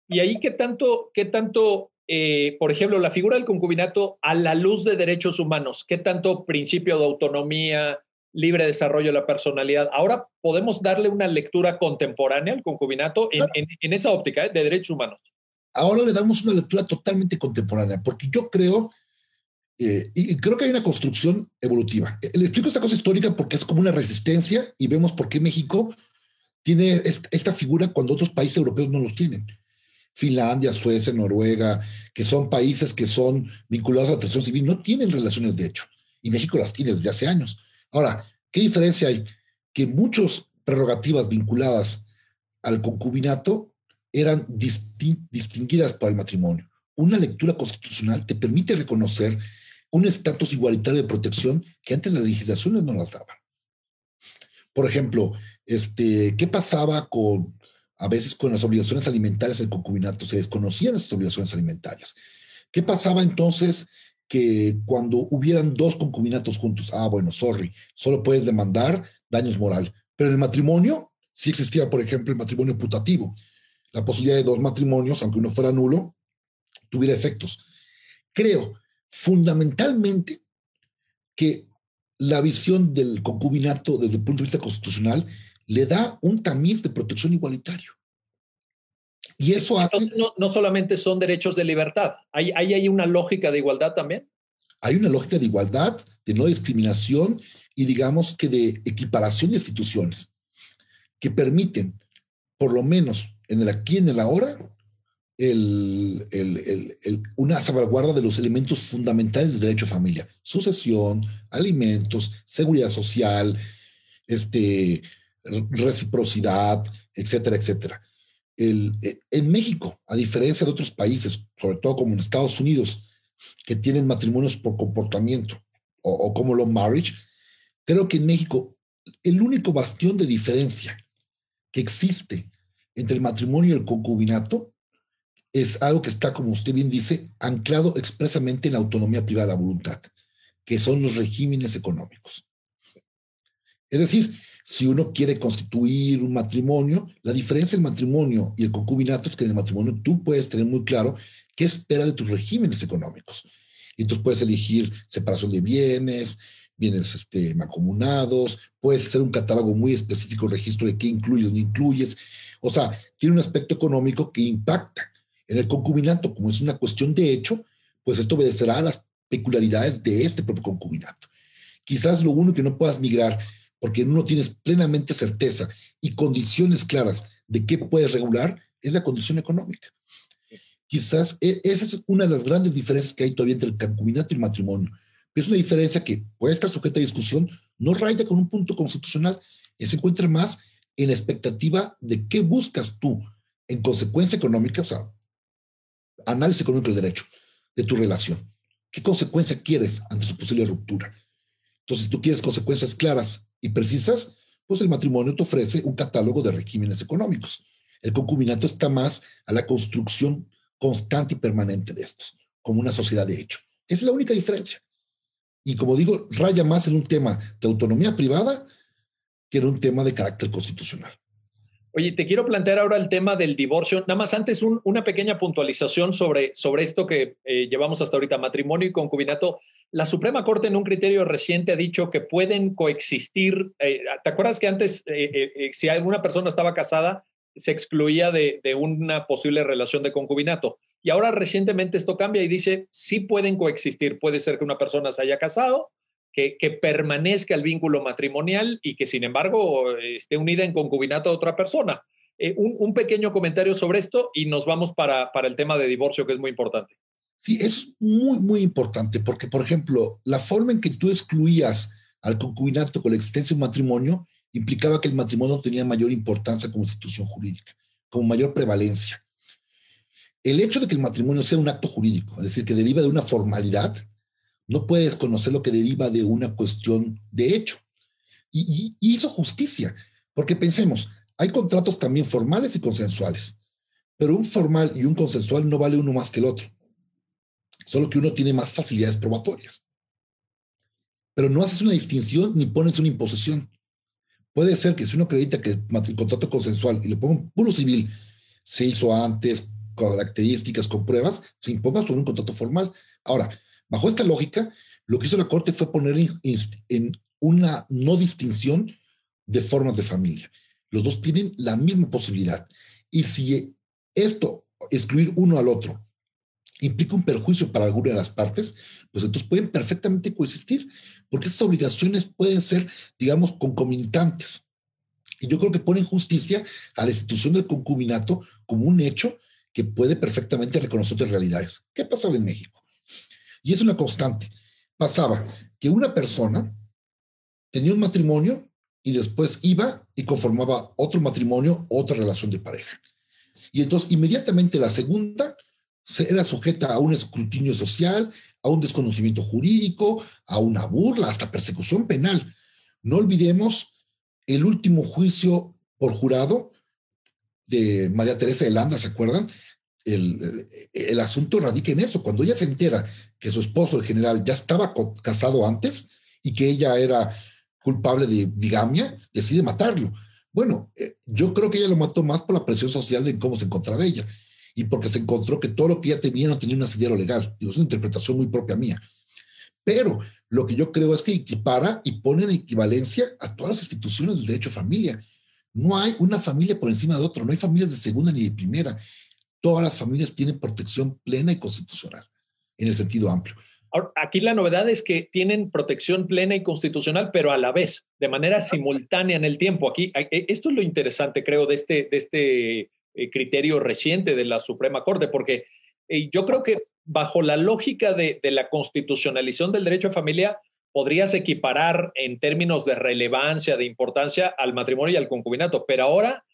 Speaker 2: Y ahí, ¿qué tanto, qué tanto eh, por ejemplo, la figura del concubinato a la luz de derechos humanos? ¿Qué tanto principio de autonomía, libre desarrollo de la personalidad? Ahora podemos darle una lectura contemporánea al concubinato en, en, esa óptica ¿eh? de derechos humanos.
Speaker 3: Ahora le damos una lectura totalmente contemporánea, porque yo creo eh, y creo que hay una construcción evolutiva. Eh, le explico esta cosa histórica porque es como una resistencia y vemos por qué México tiene esta figura cuando otros países europeos no los tienen. Finlandia, Suecia, Noruega, que son países que son vinculados a la tradición civil, no tienen relaciones de hecho. y México las tiene desde hace años. Ahora, ¿qué diferencia hay? Que muchas prerrogativas vinculadas al concubinato eran distinguidas por el matrimonio. Una lectura constitucional te permite reconocer un estatus igualitario de protección que antes las legislaciones no las daban. Por ejemplo, este, ¿qué pasaba con a veces con las obligaciones alimentarias del concubinato? Se desconocían esas obligaciones alimentarias. ¿Qué pasaba entonces que cuando hubieran dos concubinatos juntos? Ah, bueno, sorry, solo puedes demandar daños moral. Pero en el matrimonio sí existía, por ejemplo, el matrimonio putativo. La posibilidad de dos matrimonios, aunque uno fuera nulo, tuviera efectos. Creo fundamentalmente que la visión del concubinato desde el punto de vista constitucional le da un tamiz de protección igualitario. Y eso hace...
Speaker 2: No, no solamente son derechos de libertad, ¿Hay, ¿Hay, hay una lógica de igualdad también?
Speaker 3: Hay una lógica de igualdad, de no discriminación y digamos que de equiparación de instituciones que permiten, por lo menos en el aquí y en el ahora, el, el, el, una salvaguarda de los elementos fundamentales del derecho a familia, sucesión, alimentos, seguridad social, este, reciprocidad, etcétera, etcétera. Eh, en México, a diferencia de otros países, sobre todo como en Estados Unidos, que tienen matrimonios por comportamiento o, o como lo marriage, creo que en México el único bastión de diferencia que existe entre el matrimonio y el concubinato es algo que está, como usted bien dice, anclado expresamente en la autonomía privada la voluntad, que son los regímenes económicos. Es decir, si uno quiere constituir un matrimonio, la diferencia del matrimonio y el concubinato es que en el matrimonio tú puedes tener muy claro qué espera de tus regímenes económicos. Y entonces puedes elegir separación de bienes, bienes este, mancomunados, puedes hacer un catálogo muy específico, registro de qué incluyes, no incluyes. O sea, tiene un aspecto económico que impacta. En el concubinato, como es una cuestión de hecho, pues esto obedecerá a las peculiaridades de este propio concubinato. Quizás lo único que no puedas migrar porque no tienes plenamente certeza y condiciones claras de qué puedes regular es la condición económica. Quizás e, esa es una de las grandes diferencias que hay todavía entre el concubinato y el matrimonio. Pero es una diferencia que puede estar sujeta a discusión, no raya con un punto constitucional, se encuentra más en la expectativa de qué buscas tú en consecuencia económica, o sea, análisis económico del derecho, de tu relación. ¿Qué consecuencia quieres ante su posible ruptura? Entonces, si tú quieres consecuencias claras y precisas, pues el matrimonio te ofrece un catálogo de regímenes económicos. El concubinato está más a la construcción constante y permanente de estos, como una sociedad de hecho. Es la única diferencia. Y como digo, raya más en un tema de autonomía privada que en un tema de carácter constitucional.
Speaker 2: Oye, te quiero plantear ahora el tema del divorcio. Nada más antes una pequeña puntualización sobre, sobre esto que eh, llevamos hasta ahorita, matrimonio y concubinato. La Suprema Corte en un criterio reciente ha dicho que pueden coexistir. Eh, ¿Te acuerdas que antes, eh, si alguna persona estaba casada, se excluía de, de, una posible relación de concubinato? Y ahora recientemente esto cambia y dice, sí pueden coexistir. Puede ser que una persona se haya casado, que, permanezca el vínculo matrimonial y que sin embargo esté unida en concubinato a otra persona. Eh, un, pequeño comentario sobre esto y nos vamos para, para el tema de divorcio, que es muy importante.
Speaker 3: Sí, es muy, muy importante porque, por ejemplo, la forma en que tú excluías al concubinato con la existencia de un matrimonio implicaba que el matrimonio tenía mayor importancia como institución jurídica, como mayor prevalencia. El hecho de que el matrimonio sea un acto jurídico, es decir, que deriva de una formalidad, no puedes conocer lo que deriva de una cuestión de hecho. Y, hizo justicia, porque pensemos, hay contratos también formales y consensuales, pero un formal y un consensual no vale uno más que el otro, solo que uno tiene más facilidades probatorias. Pero no haces una distinción ni pones una imposición. Puede ser que si uno acredita que el contrato consensual y le pongo puro civil se hizo antes, con características, con pruebas, se imponga sobre un contrato formal. Ahora, Bajo esta lógica, lo que hizo la Corte fue poner en, una no distinción de formas de familia. Los dos tienen la misma posibilidad. Y si esto, excluir uno al otro, implica un perjuicio para alguna de las partes, pues entonces pueden perfectamente coexistir, porque esas obligaciones pueden ser, digamos, concomitantes. Y yo creo que pone justicia a la institución del concubinato como un hecho que puede perfectamente reconocer otras realidades. ¿Qué pasaba en México? Y es una constante. pasaba que una persona tenía un matrimonio y después iba y conformaba otro matrimonio, otra relación de pareja. Y entonces inmediatamente la segunda era sujeta a un escrutinio social, a un desconocimiento jurídico, a una burla, hasta persecución penal. No olvidemos el último juicio por jurado de María Teresa de Landa, ¿se acuerdan? El, el, asunto radica en eso. Cuando ella se entera que su esposo, el general, ya estaba casado antes y que ella era culpable de bigamia, decide matarlo. Bueno, eh, yo creo que ella lo mató más por la presión social de cómo se encontraba ella y porque se encontró que todo lo que ella tenía no tenía un asidero legal. Digo, es una interpretación muy propia mía. Pero lo que yo creo es que equipara y pone en equivalencia a todas las instituciones del derecho a familia. No hay una familia por encima de otra, no hay familias de segunda ni de primera. Todas las familias tienen protección plena y constitucional, en el sentido amplio.
Speaker 2: aquí la novedad es que tienen protección plena y constitucional, pero a la vez, de manera simultánea en el tiempo. Aquí, e, esto es lo interesante, creo, de este, de este eh, criterio reciente de la Suprema Corte, porque eh, yo creo que bajo la lógica de, la constitucionalización del derecho a familia, podrías equiparar en términos de relevancia, de importancia al matrimonio y al concubinato, pero ahora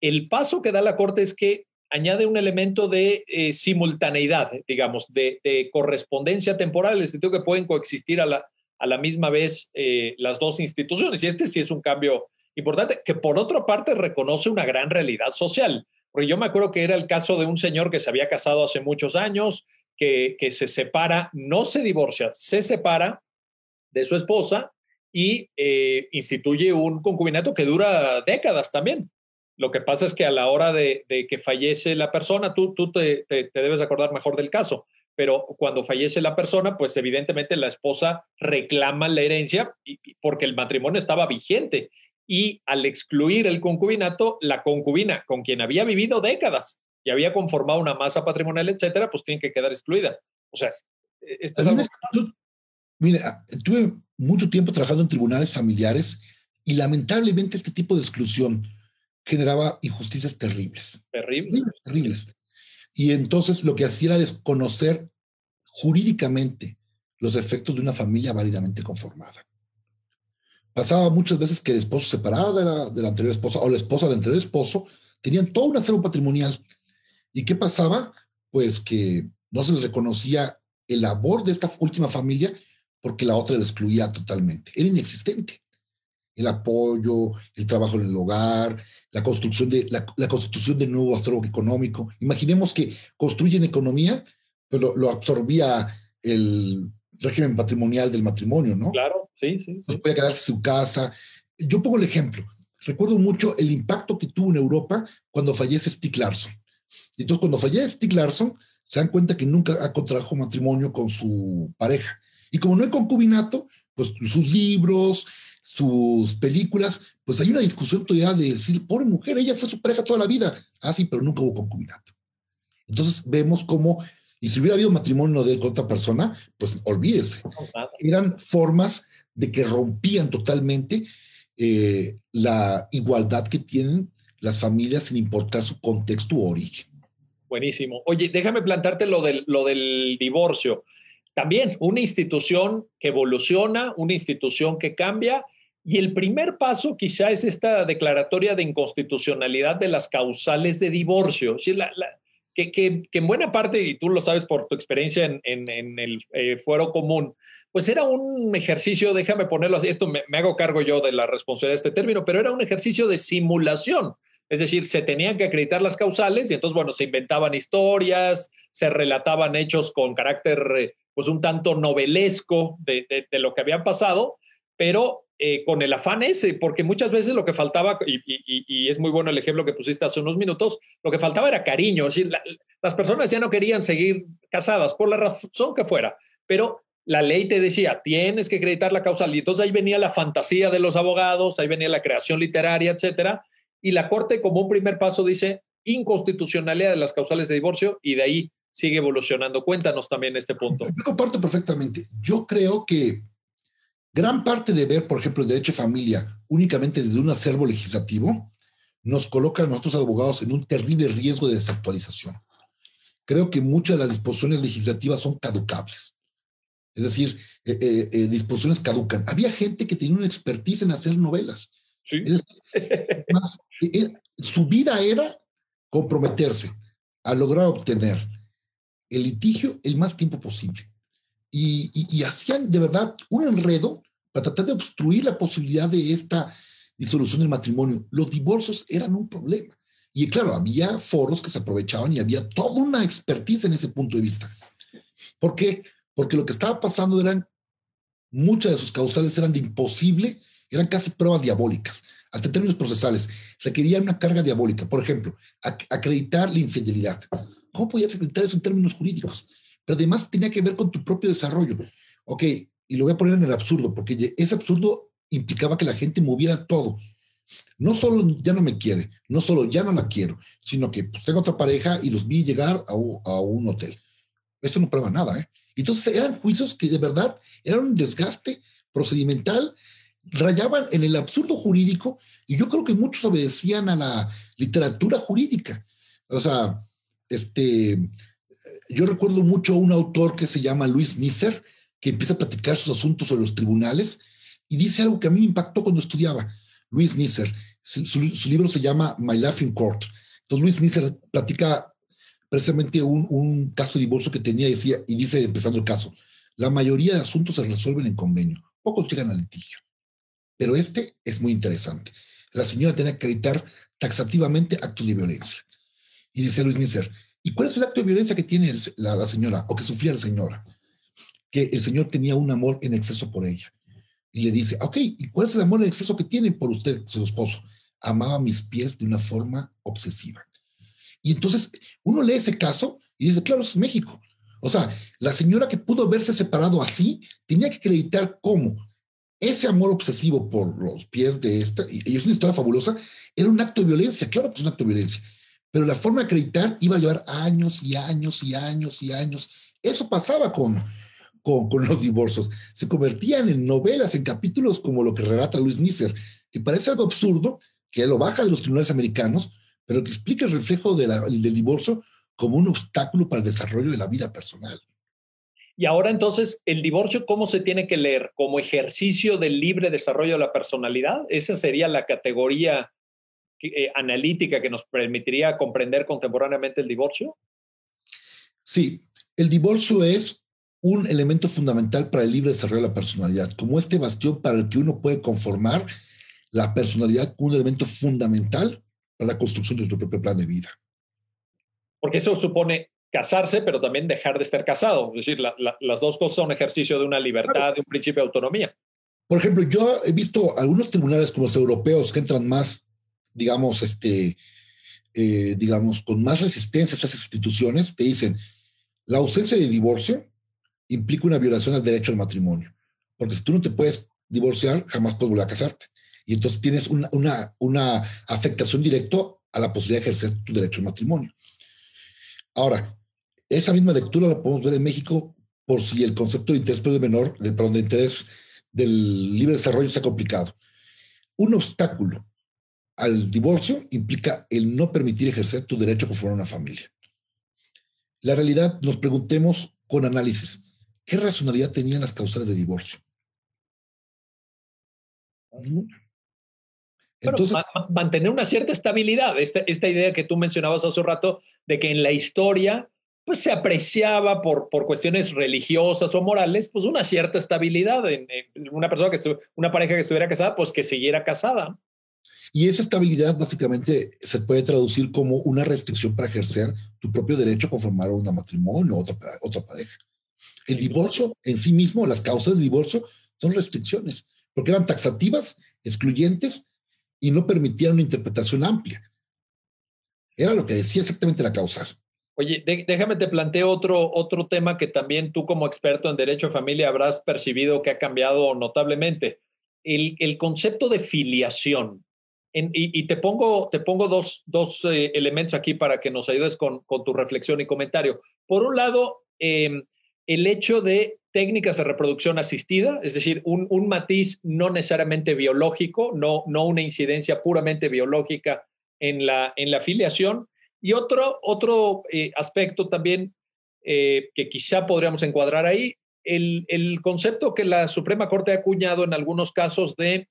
Speaker 2: el paso que da la Corte es que añade un elemento de eh, simultaneidad, digamos, de, correspondencia temporal, en el sentido que pueden coexistir a la, a la misma vez las dos instituciones. Y este sí es un cambio importante, que por otra parte reconoce una gran realidad social. Porque yo me acuerdo que era el caso de un señor que se había casado hace muchos años, que, que se separa, no se divorcia, se separa de su esposa y eh, instituye un concubinato que dura décadas también. Lo que pasa es que a la hora de, que fallece la persona, tú, tú te, te, debes acordar mejor del caso, pero cuando fallece la persona, pues evidentemente la esposa reclama la herencia porque el matrimonio estaba vigente y al excluir el concubinato, la concubina con quien había vivido décadas y había conformado una masa patrimonial, etcétera, pues tiene que quedar excluida. O sea, e-, esto es algo...
Speaker 3: Mira, tuve mucho tiempo trabajando en tribunales familiares y lamentablemente este tipo de exclusión generaba injusticias terribles.
Speaker 2: Terribles.
Speaker 3: Terribles. Y entonces lo que hacía era desconocer jurídicamente los efectos de una familia válidamente conformada. Pasaba muchas veces que el esposo separado de la, de la anterior esposa o la esposa del anterior esposo tenían todo un acervo patrimonial. ¿Y qué pasaba? Pues que no se le reconocía el labor de esta última familia porque la otra la excluía totalmente. Era inexistente. El apoyo, el trabajo en el hogar, la construcción de, la, la constitución de nuevo acervo económico. Imaginemos que construyen economía, pero lo absorbía el régimen patrimonial del matrimonio, ¿no?
Speaker 2: Claro, sí, sí. sí.
Speaker 3: puede quedarse su casa. Yo pongo el ejemplo. Recuerdo mucho el impacto que tuvo en Europa cuando fallece Stieg Larsson. Entonces, cuando fallece Stieg Larsson, se dan cuenta que nunca ha contrajo matrimonio con su pareja. Y como no hay concubinato, pues sus libros, sus películas, pues hay una discusión todavía de decir, pobre mujer, ella fue su pareja toda la vida. Ah, sí, pero nunca hubo concubinato. Entonces vemos cómo y si hubiera habido matrimonio de otra persona, pues olvídese. Eran formas de que rompían totalmente eh, la igualdad que tienen las familias sin importar su contexto u origen.
Speaker 2: Buenísimo. Oye, déjame plantarte lo del, lo del divorcio. También una institución que evoluciona, una institución que cambia. Y el primer paso quizá es esta declaratoria de inconstitucionalidad de las causales de divorcio. La, la, que, en buena parte, y tú lo sabes por tu experiencia en, el eh, fuero común, pues era un ejercicio, déjame ponerlo así, esto me, hago cargo yo de la responsabilidad de este término, pero era un ejercicio de simulación. Es decir, se tenían que acreditar las causales y entonces, bueno, se inventaban historias, se relataban hechos con carácter, eh, pues un tanto novelesco de, de lo que habían pasado, pero eh, con el afán ese, porque muchas veces lo que faltaba, y, es muy bueno el ejemplo que pusiste hace unos minutos, lo que faltaba era cariño, es decir, las personas ya no querían seguir casadas por la razón que fuera, pero la ley te decía, tienes que acreditar la causal, y entonces ahí venía la fantasía de los abogados, ahí venía la creación literaria, etcétera, y la Corte como un primer paso dice inconstitucionalidad de las causales de divorcio, y de ahí sigue evolucionando. Cuéntanos también este punto.
Speaker 3: Yo comparto perfectamente. Yo creo que Gran parte de ver, por ejemplo, el derecho de familia únicamente desde un acervo legislativo nos coloca a nuestros abogados en un terrible riesgo de desactualización. Creo que muchas de las disposiciones legislativas son caducables. Es decir, eh, eh, disposiciones caducan. Había gente que tenía una expertise en hacer novelas.
Speaker 2: Sí.
Speaker 3: su vida era comprometerse a lograr obtener el litigio el más tiempo posible. Y, hacían de verdad un enredo para tratar de obstruir la posibilidad de esta disolución del matrimonio. Los divorcios eran un problema. Y claro, había foros que se aprovechaban y había toda una expertise en ese punto de vista. ¿Por qué? Porque lo que estaba pasando eran, muchas de sus causales eran de imposible, eran casi pruebas diabólicas, hasta términos procesales. Requerían una carga diabólica. Por ejemplo, acreditar la infidelidad. ¿Cómo podías acreditar eso en términos jurídicos? Pero además tenía que ver con tu propio desarrollo. Ok, y lo voy a poner en el absurdo, porque ese absurdo implicaba que la gente moviera todo. No solo ya no me quiere, no solo ya no la quiero, sino que pues, tengo otra pareja y los vi llegar a, a un hotel. Esto no prueba nada, ¿eh? Entonces eran juicios que de verdad eran un desgaste procedimental, rayaban en el absurdo jurídico y yo creo que muchos obedecían a la literatura jurídica. O sea, este, yo recuerdo mucho a un autor que se llama Luis Nisser, que empieza a platicar sus asuntos sobre los tribunales y dice algo que a mí me impactó cuando estudiaba. Luis Nisser, su, libro se llama My Life in Court. Entonces Luis Nisser platica precisamente un, caso de divorcio que tenía y, decía, y dice, empezando el caso, la mayoría de asuntos se resuelven en convenio, pocos llegan al litigio. Pero este es muy interesante. La señora tiene que acreditar taxativamente actos de violencia. Y dice Luis Miser, ¿y cuál es el acto de violencia que tiene la, señora o que sufría la señora? Que el señor tenía un amor en exceso por ella. Y le dice, ok, ¿y cuál es el amor en exceso que tiene por usted, su esposo? Amaba mis pies de una forma obsesiva. Y entonces uno lee ese caso y dice, claro, es México. O sea, la señora que pudo verse separado así tenía que acreditar cómo ese amor obsesivo por los pies de esta, y es una historia fabulosa, era un acto de violencia, claro que es un acto de violencia, pero la forma de acreditar iba a llevar años y años y años y años. Eso pasaba con, con, los divorcios. Se convertían en novelas, en capítulos como lo que relata Luis Nisser, que parece algo absurdo, que lo baja de los tribunales americanos, pero que explica el reflejo del divorcio como un obstáculo para el desarrollo de la vida personal.
Speaker 2: Y ahora entonces, ¿el divorcio cómo se tiene que leer? ¿Como ejercicio del libre desarrollo de la personalidad? Esa sería la categoría eh, analítica que nos permitiría comprender contemporáneamente el divorcio.
Speaker 3: Sí, el divorcio es un elemento fundamental para el libre desarrollo de la personalidad, como este bastión para el que uno puede conformar la personalidad como un elemento fundamental la construcción de tu propio plan de vida.
Speaker 2: Porque eso supone casarse, pero también dejar de estar casado. Es decir, las dos cosas son ejercicio de una libertad, de un principio de autonomía.
Speaker 3: Por ejemplo, yo he visto algunos tribunales como los europeos que entran más, digamos, este, eh, digamos, con más resistencia a esas instituciones, te dicen, la ausencia de divorcio implica una violación al derecho al matrimonio. Porque si tú no te puedes divorciar, jamás puedes volver a casarte y entonces tienes una, una, una afectación directa a la posibilidad de ejercer tu derecho al matrimonio. Ahora, esa misma lectura la podemos ver en México por si el concepto de interés de menor, de, perdón, de interés del libre desarrollo ha complicado. Un obstáculo al divorcio implica el no permitir ejercer tu derecho a conformar una familia. La realidad, nos preguntemos con análisis, ¿qué racionalidad tenían las causales de divorcio?
Speaker 2: Entonces, mantener una cierta estabilidad, esta, esta idea que tú mencionabas hace un rato, de que en la historia pues se apreciaba por, por cuestiones religiosas o morales, pues una cierta estabilidad en, una persona que una pareja que estuviera casada, pues que siguiera casada.
Speaker 3: Y esa estabilidad básicamente se puede traducir como una restricción para ejercer tu propio derecho a conformar un matrimonio o otra, otra pareja. El divorcio en sí mismo, las causas del divorcio son restricciones, porque eran taxativas, excluyentes y no permitía una interpretación amplia. Era lo que decía exactamente la causa.
Speaker 2: Oye, déjame te planteo otro, otro tema que también tú como experto en derecho de familia habrás percibido que ha cambiado notablemente. El, el concepto de filiación. Y, te pongo, te pongo dos, dos eh, elementos aquí para que nos ayudes con, con, tu reflexión y comentario. Por un lado, em, el hecho de técnicas de reproducción asistida, es decir, un, matiz no necesariamente biológico, no, no una incidencia puramente biológica en la, en la filiación. Y otro, otro eh, aspecto también eh, que quizá podríamos encuadrar ahí, el, el concepto que la Suprema Corte ha acuñado en algunos casos de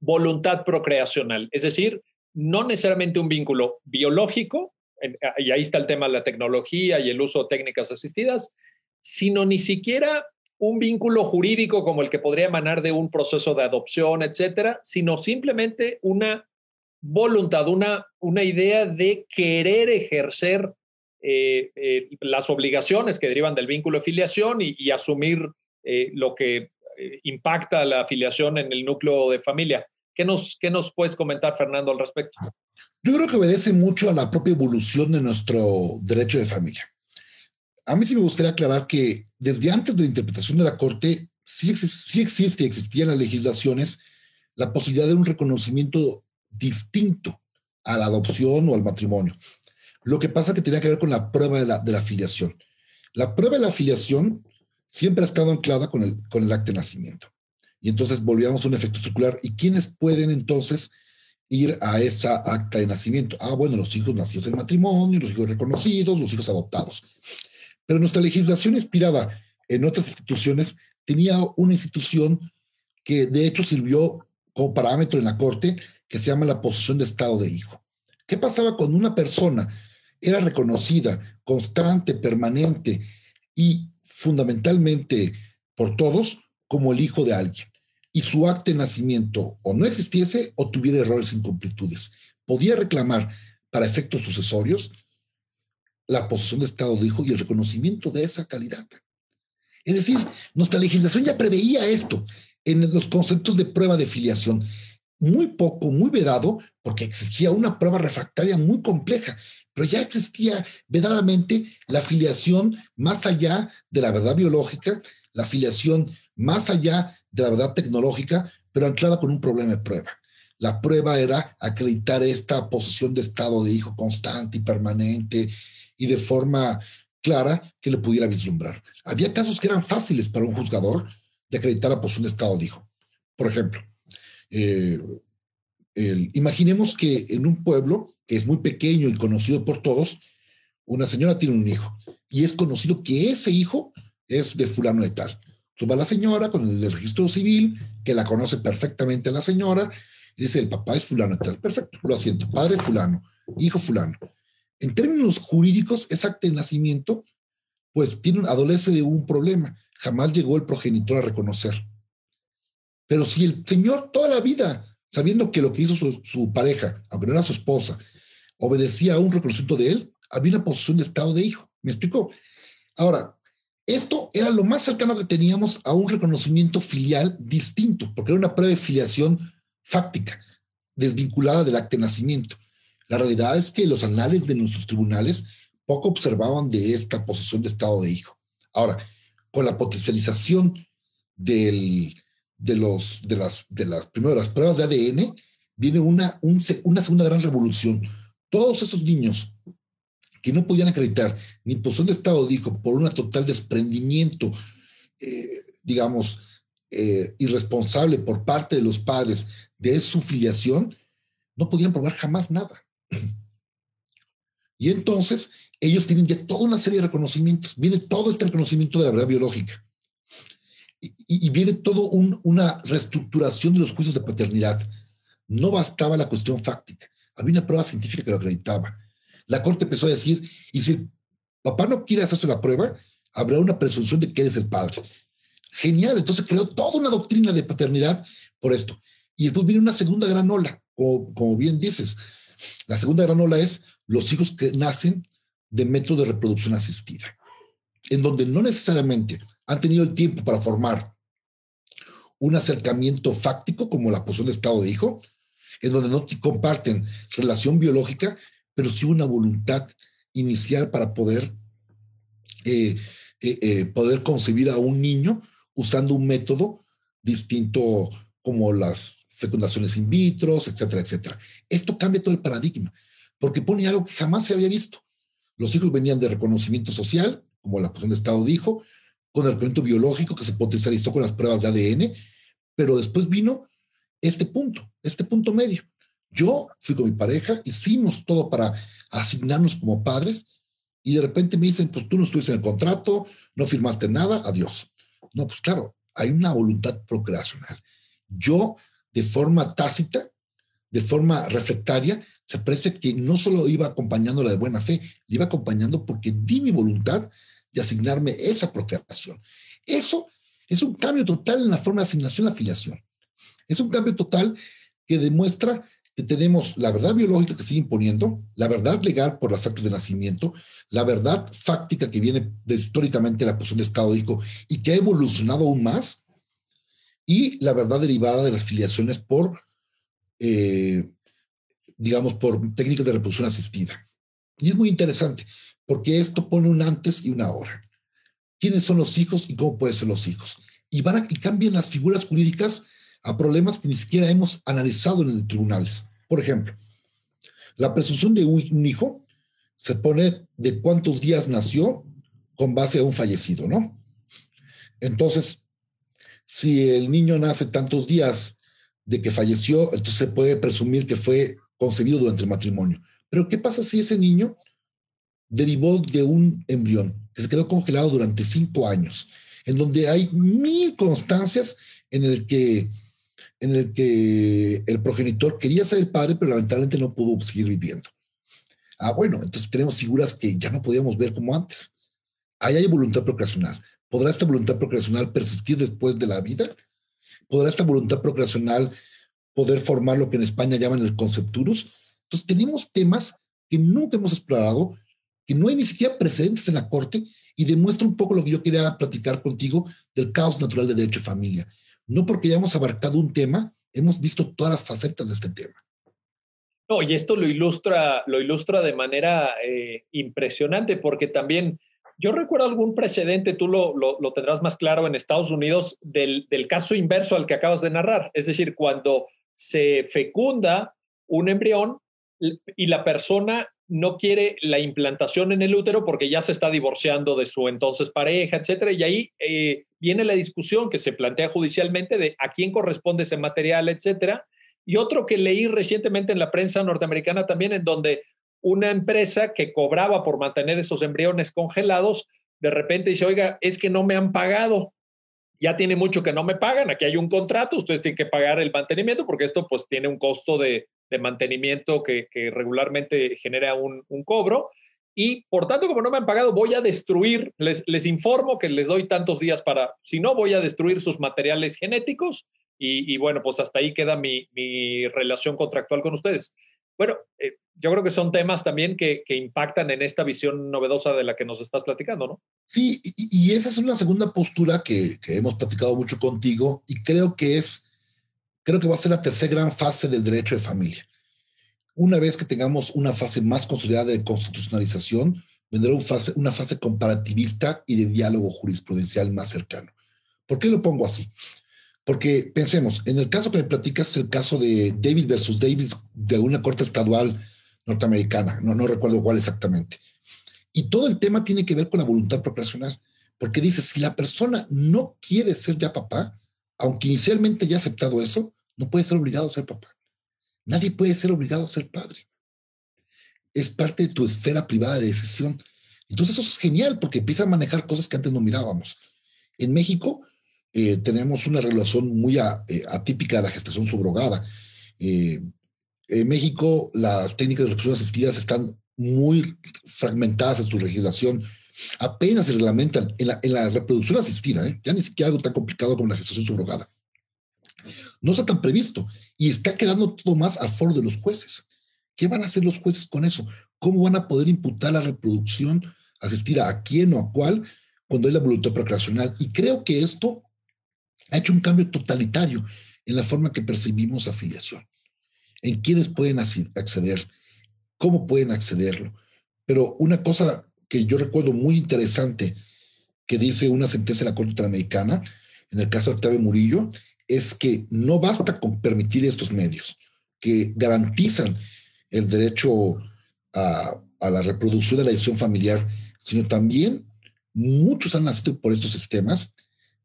Speaker 2: voluntad procreacional, es decir, no necesariamente un vínculo biológico, y ahí está el tema de la tecnología y el uso de técnicas asistidas, sino ni siquiera un vínculo jurídico como el que podría emanar de un proceso de adopción, etcétera, sino simplemente una voluntad, una, una idea de querer ejercer eh, eh, las obligaciones que derivan del vínculo de filiación y, asumir eh, lo que impacta la afiliación en el núcleo de familia. ¿Qué nos, ¿Qué nos puedes comentar, Fernando, al respecto?
Speaker 3: Yo creo que obedece mucho a la propia evolución de nuestro derecho de familia. A mí sí me gustaría aclarar que desde antes de la interpretación de la Corte, sí, sí existe y existía en las legislaciones la posibilidad de un reconocimiento distinto a la adopción o al matrimonio. Lo que pasa que tenía que ver con la prueba de la, de la afiliación. La prueba de la afiliación siempre ha estado anclada con el, con el acta de nacimiento. Y entonces volvíamos a un efecto circular. ¿Y quiénes pueden entonces ir a esa acta de nacimiento? Ah, bueno, los hijos nacidos en matrimonio, los hijos reconocidos, los hijos adoptados. Pero nuestra legislación inspirada en otras instituciones tenía una institución que de hecho sirvió como parámetro en la Corte, que se llama la posición de estado de hijo. ¿Qué pasaba cuando una persona era reconocida, constante, permanente y fundamentalmente por todos como el hijo de alguien? y su acta de nacimiento o no existiese o tuviera errores e incomplitudes. Podía reclamar para efectos sucesorios la posición de Estado de hijo y el reconocimiento de esa calidad. Es decir, nuestra legislación ya preveía esto en los conceptos de prueba de filiación. Muy poco, muy vedado, porque existía una prueba refractaria muy compleja, pero ya existía vedadamente la filiación más allá de la verdad biológica, la filiación más allá de la verdad tecnológica, pero anclada con un problema de prueba. La prueba era acreditar esta posición de estado de hijo constante y permanente y de forma clara que le pudiera vislumbrar. Había casos que eran fáciles para un juzgador de acreditar la posición de estado de hijo. Por ejemplo, eh, imaginemos que en un pueblo que es muy pequeño y conocido por todos, una señora tiene un hijo y es conocido que ese hijo es de fulano de tal. Tú la señora con el registro civil, que la conoce perfectamente la señora, y dice, el papá es fulano tal. Perfecto, lo asiento. Padre fulano, hijo fulano. En términos jurídicos, ese acta de nacimiento, pues tiene, adolece de un problema. Jamás llegó el progenitor a reconocer. Pero si el señor toda la vida, sabiendo que lo que hizo su, pareja, aunque no era su esposa, obedecía a un reconocimiento de él, había una posición de estado de hijo. ¿Me explicó? Ahora, esto era lo más cercano que teníamos a un reconocimiento filial distinto, porque era una prueba de filiación fáctica, desvinculada del acta de nacimiento. La realidad es que los anales de nuestros tribunales poco observaban de esta posesión de estado de hijo. Ahora, con la potencialización del, de, los, de, las, de las, primero, pruebas de ADN, viene una, una segunda gran revolución. Todos esos niños que no podían acreditar ni posición de Estado dijo por un total desprendimiento, eh, digamos, eh, irresponsable por parte de los padres de su filiación, no podían probar jamás nada. Y entonces ellos tienen ya toda una serie de reconocimientos, viene todo este reconocimiento de la verdad biológica. Y, viene todo una reestructuración de los juicios de paternidad. No bastaba la cuestión fáctica, había una prueba científica que lo acreditaba la corte empezó a decir, y si papá no quiere hacerse la prueba, habrá una presunción de que es el padre. Genial, entonces creó toda una doctrina de paternidad por esto. Y después viene una segunda gran ola, como, bien dices. La segunda gran ola es los hijos que nacen de método de reproducción asistida, en donde no necesariamente han tenido el tiempo para formar un acercamiento fáctico como la posición de estado de hijo, en donde no comparten relación biológica, pero sí una voluntad inicial para poder, eh, eh, eh, poder concebir a un niño usando un método distinto como las fecundaciones in vitro, etcétera, etcétera. Esto cambia todo el paradigma, porque pone algo que jamás se había visto. Los hijos venían de reconocimiento social, como la posición de Estado dijo, con el reconocimiento biológico que se potencializó con las pruebas de ADN, pero después vino este punto, este punto medio, yo fui con mi pareja, hicimos todo para asignarnos como padres y de repente me dicen, pues tú no estuviste en el contrato, no firmaste nada, adiós. No, pues claro, hay una voluntad procreacional. Yo, de forma tácita, de forma reflectaria, se parece que no solo iba acompañándola de buena fe, iba acompañando porque di mi voluntad de asignarme esa procreación. Eso es un cambio total en la forma de asignación de afiliación. Es un cambio total que demuestra que tenemos la verdad biológica que sigue imponiendo, la verdad legal por las actas de nacimiento, la verdad fáctica que viene de, históricamente de la posición de Estado y que ha evolucionado aún más, y la verdad derivada de las filiaciones por eh, digamos, por técnicas de reproducción asistida. Y es muy interesante, porque esto pone un antes y una ahora. ¿Quiénes son los hijos y cómo pueden ser los hijos? Y, van y cambian las figuras jurídicas a problemas que ni siquiera hemos analizado en los tribunales. Por ejemplo, la presunción de un hijo se pone de cuántos días nació con base a un fallecido, ¿no? Entonces, si el niño nace tantos días de que falleció, entonces se puede presumir que fue concebido durante el matrimonio. Pero ¿qué pasa si ese niño derivó de un embrión que se quedó congelado durante cinco años, en donde hay mil constancias en el que en el que el progenitor quería ser el padre, pero lamentablemente no pudo seguir viviendo. Ah, bueno, entonces tenemos figuras que ya no podíamos ver como antes. Ahí hay voluntad procreacional. ¿Podrá esta voluntad procreacional persistir después de la vida? ¿Podrá esta voluntad procreacional poder formar lo que en España llaman el concepturus. Entonces tenemos temas que nunca hemos explorado, que no hay ni siquiera precedentes en la Corte y demuestra un poco lo que yo quería platicar contigo del caos natural de derecho de familia. No porque hayamos abarcado un tema, hemos visto todas las facetas de este tema.
Speaker 2: No, y esto lo ilustra, lo ilustra de manera eh, impresionante porque también yo recuerdo algún precedente, tú lo, lo, tendrás más claro en Estados Unidos, del, del, caso inverso al que acabas de narrar. Es decir, cuando se fecunda un embrión y la persona no quiere la implantación en el útero porque ya se está divorciando de su entonces pareja, etcétera. Y ahí eh, viene la discusión que se plantea judicialmente de a quién corresponde ese material, etcétera. Y otro que leí recientemente en la prensa norteamericana también, en donde una empresa que cobraba por mantener esos embriones congelados, de repente dice, oiga, es que no me han pagado ya tiene mucho que no me pagan, aquí hay un contrato, ustedes tienen que pagar el mantenimiento porque esto pues tiene un costo de, mantenimiento que, regularmente genera un, cobro. Y por tanto, como no me han pagado, voy a destruir, les, les informo que les doy tantos días para, si no, voy a destruir sus materiales genéticos y, bueno, pues hasta ahí queda mi, mi relación contractual con ustedes. Bueno, eh, yo creo que son temas también que, impactan en esta visión novedosa de la que nos estás platicando, ¿no?
Speaker 3: Sí, y, esa es una segunda postura que, hemos platicado mucho contigo y creo que es, creo que va a ser la tercera gran fase del derecho de familia. Una vez que tengamos una fase más consolidada de constitucionalización, vendrá una fase, una fase comparativista y de diálogo jurisprudencial más cercano. ¿Por qué lo pongo así? Porque pensemos, en el caso que me platicas, el caso de David versus Davis de una corte estadual norteamericana, no, no recuerdo cuál exactamente. Y todo el tema tiene que ver con la voluntad procreacional, porque dice, si la persona no quiere ser ya papá, aunque inicialmente ya ha aceptado eso, no puede ser obligado a ser papá. Nadie puede ser obligado a ser padre. Es parte de tu esfera privada de decisión. Entonces eso es genial porque empieza a manejar cosas que antes no mirábamos. En México eh, tenemos una relación muy eh, atípica de la gestación subrogada. Eh, en México, las técnicas de reproducción asistidas están muy fragmentadas en su legislación. Apenas se reglamentan en la, reproducción asistida, ¿eh? ya ni siquiera algo tan complicado como la gestación subrogada. No está tan previsto y está quedando todo más a foro de los jueces. ¿Qué van a hacer los jueces con eso? ¿Cómo van a poder imputar la reproducción asistida a quién o a cuál cuando hay la voluntad procreacional? Y creo que esto ha hecho un cambio totalitario en la forma que percibimos afiliación en quiénes pueden acceder, cómo pueden accederlo. Pero una cosa que yo recuerdo muy interesante que dice una sentencia de la Corte Interamericana, en el caso de Octavio Murillo, es que no basta con permitir estos medios que garantizan el derecho a, a la reproducción de la decisión familiar, sino también muchos han nacido por estos sistemas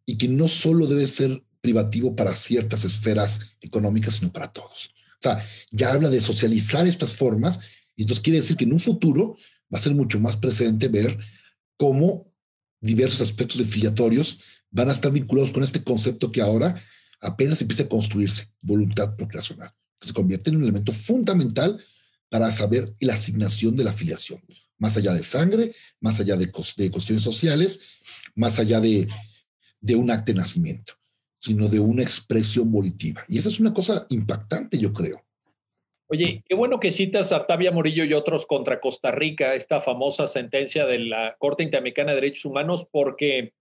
Speaker 3: y que no solo debe ser privativo para ciertas esferas económicas, sino para todos. O sea, ya habla de socializar estas formas y entonces quiere decir que en un futuro va a ser mucho más presente ver cómo diversos aspectos de filiatorios van a estar vinculados con este concepto que ahora apenas empieza a construirse, voluntad procreacional, que se convierte en un elemento fundamental para saber la asignación de la filiación, más allá de sangre, más allá de, de cuestiones sociales, más allá de, de un acto de nacimiento, sino de una expresión volitiva. Y esa es una cosa impactante, yo creo.
Speaker 2: Oye, qué bueno que citas a Artavia Morillo y otros contra Costa Rica, esta famosa sentencia de la Corte Interamericana de Derechos Humanos, porque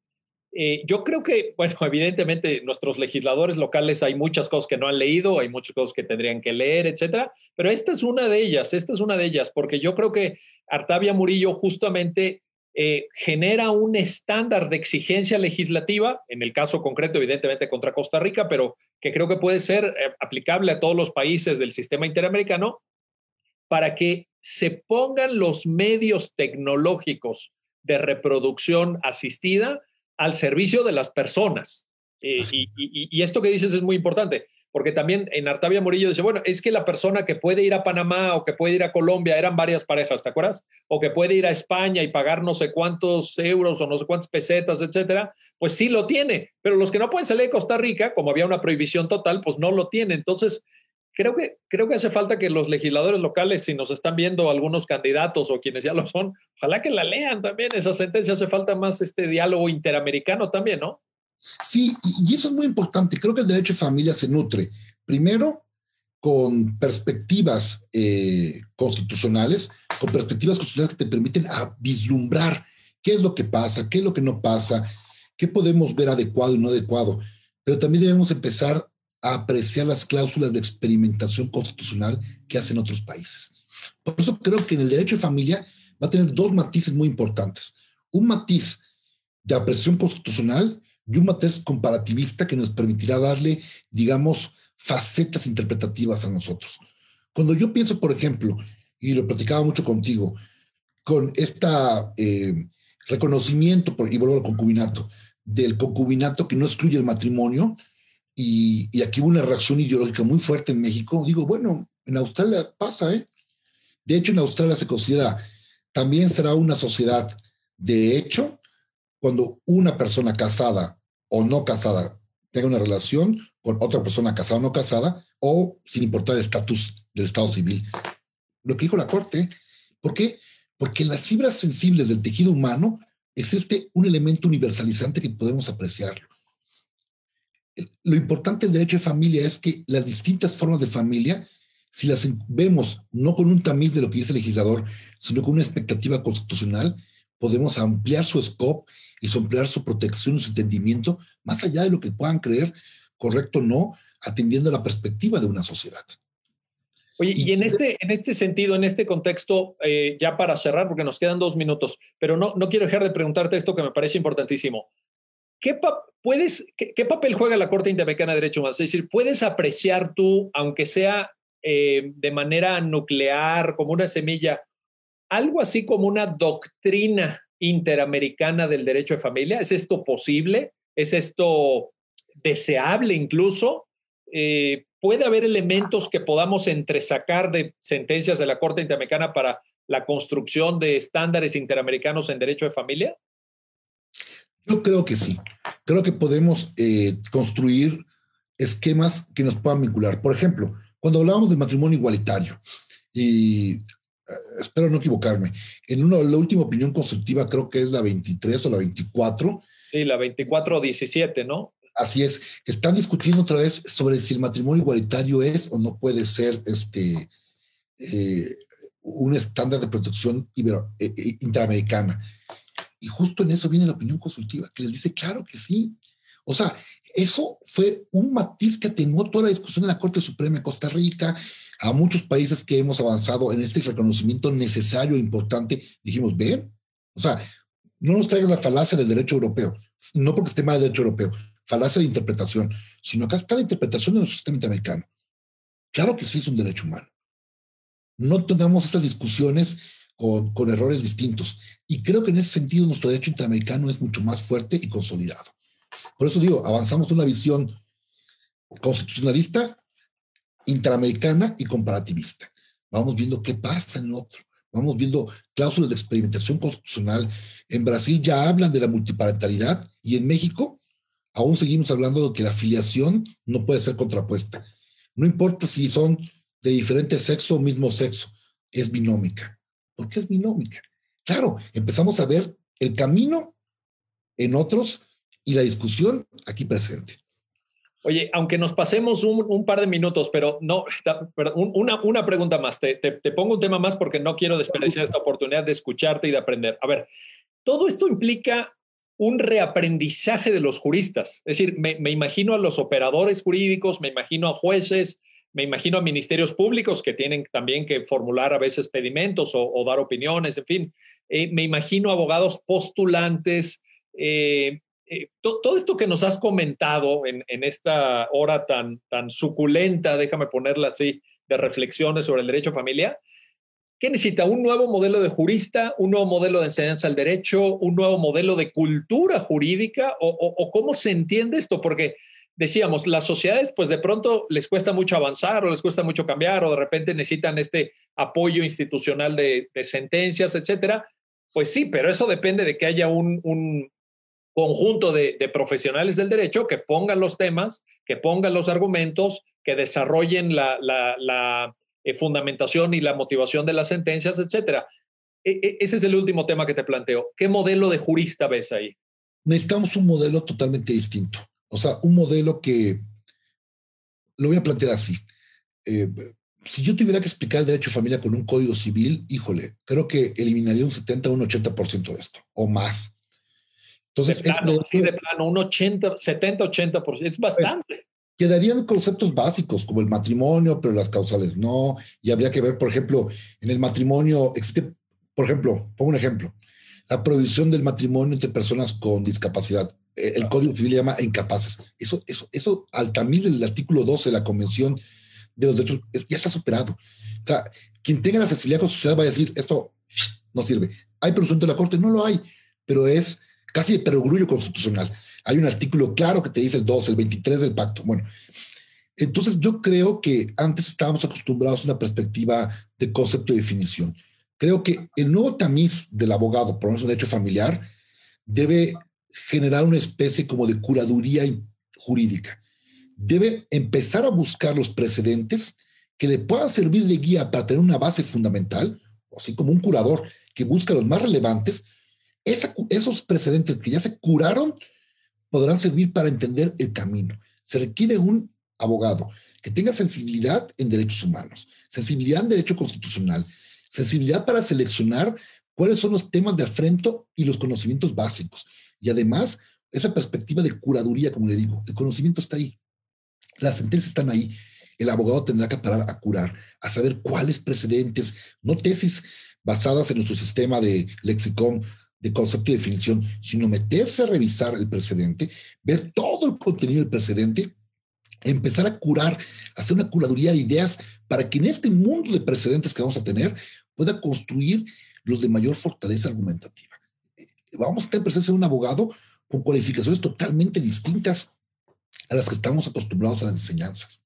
Speaker 2: eh, yo creo que, bueno, evidentemente nuestros legisladores locales hay muchas cosas que no han leído, hay muchas cosas que tendrían que leer, etcétera, pero esta es una de ellas, esta es una de ellas, porque yo creo que Artavia Murillo justamente eh, genera un estándar de exigencia legislativa, en el caso concreto, evidentemente, contra Costa Rica, pero que creo que puede ser eh, aplicable a todos los países del sistema interamericano, para que se pongan los medios tecnológicos de reproducción asistida al servicio de las personas. Eh, y, esto que dices es muy importante porque también en Artavia Murillo dice, bueno, es que la persona que puede ir a Panamá o que puede ir a Colombia, eran varias parejas, ¿te acuerdas? O que puede ir a España y pagar no sé cuántos euros o no sé cuántas pesetas, etcétera, pues sí lo tiene, pero los que no pueden salir de Costa Rica, como había una prohibición total, pues no lo tiene. Entonces, creo que, creo que hace falta que los legisladores locales, si nos están viendo algunos candidatos o quienes ya lo son, ojalá que la lean también, esa sentencia, hace falta más este diálogo interamericano también, ¿no?
Speaker 3: Sí, y eso es muy importante. Creo que el derecho de familia se nutre, primero, con perspectivas eh, constitucionales, con perspectivas constitucionales que te permiten vislumbrar qué es lo que pasa, qué es lo que no pasa, qué podemos ver adecuado y no adecuado. Pero también debemos empezar a apreciar las cláusulas de experimentación constitucional que hacen otros países. Por eso creo que en el derecho de familia va a tener dos matices muy importantes. Un matiz de apreciación constitucional y un matiz comparativista que nos permitirá darle, digamos, facetas interpretativas a nosotros. Cuando yo pienso, por ejemplo, y lo platicaba mucho contigo, con este reconocimiento, por, y vuelvo al concubinato, del concubinato que no excluye el matrimonio, y, y, aquí hubo una reacción ideológica muy fuerte en México, digo, bueno, en Australia pasa, ¿eh? De hecho, en Australia se considera, también será una sociedad de hecho, cuando una persona casada o no casada tenga una relación con otra persona casada o no casada, o sin importar el estatus del Estado civil. Lo que dijo la Corte. ¿Por qué? Porque en las fibras sensibles del tejido humano existe un elemento universalizante que podemos apreciarlo. Lo importante del derecho de familia es que las distintas formas de familia, si las vemos no con un tamiz de lo que dice el legislador, sino con una expectativa constitucional, podemos ampliar su scope y ampliar su protección y su entendimiento más allá de lo que puedan creer correcto o no, atendiendo la perspectiva de una sociedad.
Speaker 2: Oye, y, en, este, en este sentido, en este contexto, eh, ya para cerrar, porque nos quedan dos minutos, pero no, no quiero dejar de preguntarte esto que me parece importantísimo. ¿Qué, puedes, qué, papel juega la Corte Interamericana de Derechos Humanos? Es decir, ¿puedes apreciar tú, aunque sea eh, de manera nuclear, como una semilla, algo así como una doctrina interamericana del derecho de familia? ¿Es esto posible? ¿Es esto deseable incluso? Eh, ¿Puede haber elementos que podamos entresacar de sentencias de la Corte Interamericana para la construcción de estándares interamericanos en derecho de familia?
Speaker 3: Yo creo que sí. Creo que podemos eh, construir esquemas que nos puedan vincular. Por ejemplo, cuando hablábamos del matrimonio igualitario, y espero no equivocarme, en una, la última opinión constructiva creo que es la 23 o la 24.
Speaker 2: Sí, la 24 o 17, ¿no?
Speaker 3: Así es. Están discutiendo otra vez sobre si el matrimonio igualitario es o no puede ser este, eh, un estándar de protección eh, interamericana. Y justo en eso viene la opinión consultiva, que les dice, claro que sí. O sea, eso fue un matiz que atenuó toda la discusión en la Corte Suprema de Costa Rica, a muchos países que hemos avanzado en este reconocimiento necesario e importante, dijimos, ven, o sea, no nos traigas la falacia del derecho europeo, no porque esté mal el derecho europeo, falacia de interpretación, sino acá está la interpretación de nuestro sistema interamericano. Claro que sí es un derecho humano. No tengamos estas discusiones con, con errores distintos. Y creo que en ese sentido nuestro derecho interamericano es mucho más fuerte y consolidado. Por eso digo, avanzamos en una visión constitucionalista interamericana y comparativista. Vamos viendo qué pasa en otro. vamos viendo cláusulas de experimentación constitucional. En Brasil ya hablan de la multiparentalidad y en México aún seguimos hablando de que la filiación no puede ser contrapuesta. No importa si son de diferente sexo o mismo sexo, es binómica. ¿Por qué es binómica? Claro, empezamos a ver el camino en otros y la discusión aquí presente.
Speaker 2: Oye, aunque nos pasemos un, par de minutos, pero no, una, pregunta más. Te, pongo un tema más porque no quiero desperdiciar esta oportunidad de escucharte y de aprender. A ver, todo esto implica un reaprendizaje de los juristas. Es decir, me, me, imagino a los operadores jurídicos, me imagino a jueces, me imagino a ministerios públicos que tienen también que formular a veces pedimentos o, dar opiniones, en fin. Eh, me imagino abogados postulantes, eh, eh, todo esto que nos has comentado en, esta hora tan, tan suculenta, déjame ponerla así, de reflexiones sobre el derecho a familia, ¿qué necesita? ¿Un nuevo modelo de jurista? ¿Un nuevo modelo de enseñanza al derecho? ¿Un nuevo modelo de cultura jurídica? ¿O, cómo se entiende esto? Porque decíamos, las sociedades pues de pronto les cuesta mucho avanzar o les cuesta mucho cambiar o de repente necesitan este apoyo institucional de, sentencias, etcétera. Pues sí, pero eso depende de que haya un, conjunto de, profesionales del derecho que pongan los temas, que pongan los argumentos, que desarrollen la, eh, fundamentación y la motivación de las sentencias, etcétera. E, e, ese es el último tema que te planteo. ¿Qué modelo de jurista ves ahí?
Speaker 3: Necesitamos un modelo totalmente distinto. O sea, un modelo que lo voy a plantear así. Eh, si yo tuviera que explicar el derecho de familia con un código civil, híjole, creo que eliminaría un 70 o un 80% de esto, o más.
Speaker 2: Entonces, de plano, es de plano, un 80, 70, 80%, es bastante.
Speaker 3: quedarían conceptos básicos como el matrimonio, pero las causales no. Y habría que ver, por ejemplo, en el matrimonio existe, por ejemplo, pongo un ejemplo, la prohibición del matrimonio entre personas con discapacidad. Eh, el Código Civil llama incapaces. Eso, eso, eso, al tamil del artículo 12 de la Convención de los Derechos, ya está superado. O sea, quien tenga la sensibilidad con su sociedad va a decir, esto no sirve. ¿Hay presunción de la Corte? No lo hay, pero es casi de perogrullo constitucional. Hay un artículo claro que te dice el 2, el 23 del pacto. Bueno, entonces yo creo que antes estábamos acostumbrados a una perspectiva de concepto y definición. Creo que el nuevo tamiz del abogado, por lo menos un derecho familiar, debe generar una especie como de curaduría jurídica. Debe empezar a buscar los precedentes que le puedan servir de guía para tener una base fundamental, así como un curador que busca los más relevantes esos precedentes que ya se curaron podrán servir para entender el camino. Se requiere un abogado que tenga sensibilidad en derechos humanos, sensibilidad en derecho constitucional, sensibilidad para seleccionar cuáles son los temas de afrento y los conocimientos básicos. Y además, esa perspectiva de curaduría, como le digo, el conocimiento está ahí, las sentencias están ahí. El abogado tendrá que parar a curar, a saber cuáles precedentes, no tesis basadas en nuestro sistema de lexicón de concepto y definición, sino meterse a revisar el precedente, ver todo el contenido del precedente, empezar a curar, hacer una curaduría de ideas para que en este mundo de precedentes que vamos a tener pueda construir los de mayor fortaleza argumentativa. Eh, vamos a tener presencia de un abogado con cualificaciones totalmente distintas a las que estamos acostumbrados a las enseñanzas.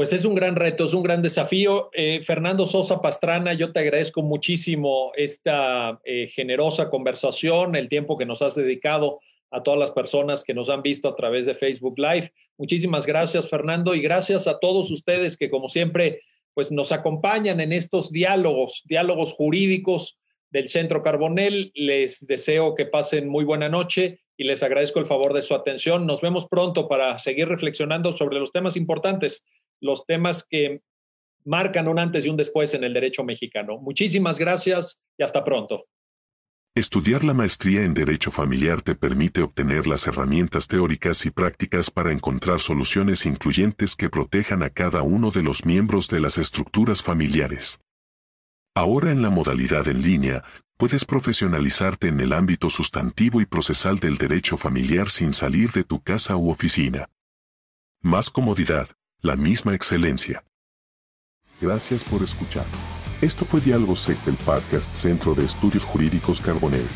Speaker 2: Pues es un gran reto, es un gran desafío. Eh, Fernando Sosa Pastrana, yo te agradezco muchísimo esta eh, generosa conversación, el tiempo que nos has dedicado a todas las personas que nos han visto a través de Facebook Live. Muchísimas gracias, Fernando, y gracias a todos ustedes que, como siempre, pues nos acompañan en estos diálogos, diálogos jurídicos del Centro Carbonel. Les deseo que pasen muy buena noche y les agradezco el favor de su atención. Nos vemos pronto para seguir reflexionando sobre los temas importantes los temas que marcan un antes y un después en el derecho mexicano. Muchísimas gracias y hasta pronto.
Speaker 1: Estudiar la maestría en Derecho Familiar te permite obtener las herramientas teóricas y prácticas para encontrar soluciones incluyentes que protejan a cada uno de los miembros de las estructuras familiares. Ahora en la modalidad en línea, puedes profesionalizarte en el ámbito sustantivo y procesal del derecho familiar sin salir de tu casa u oficina. Más comodidad, la misma excelencia. Gracias por escuchar. Esto fue Diálogo Sec del podcast Centro de Estudios Jurídicos Carbonell.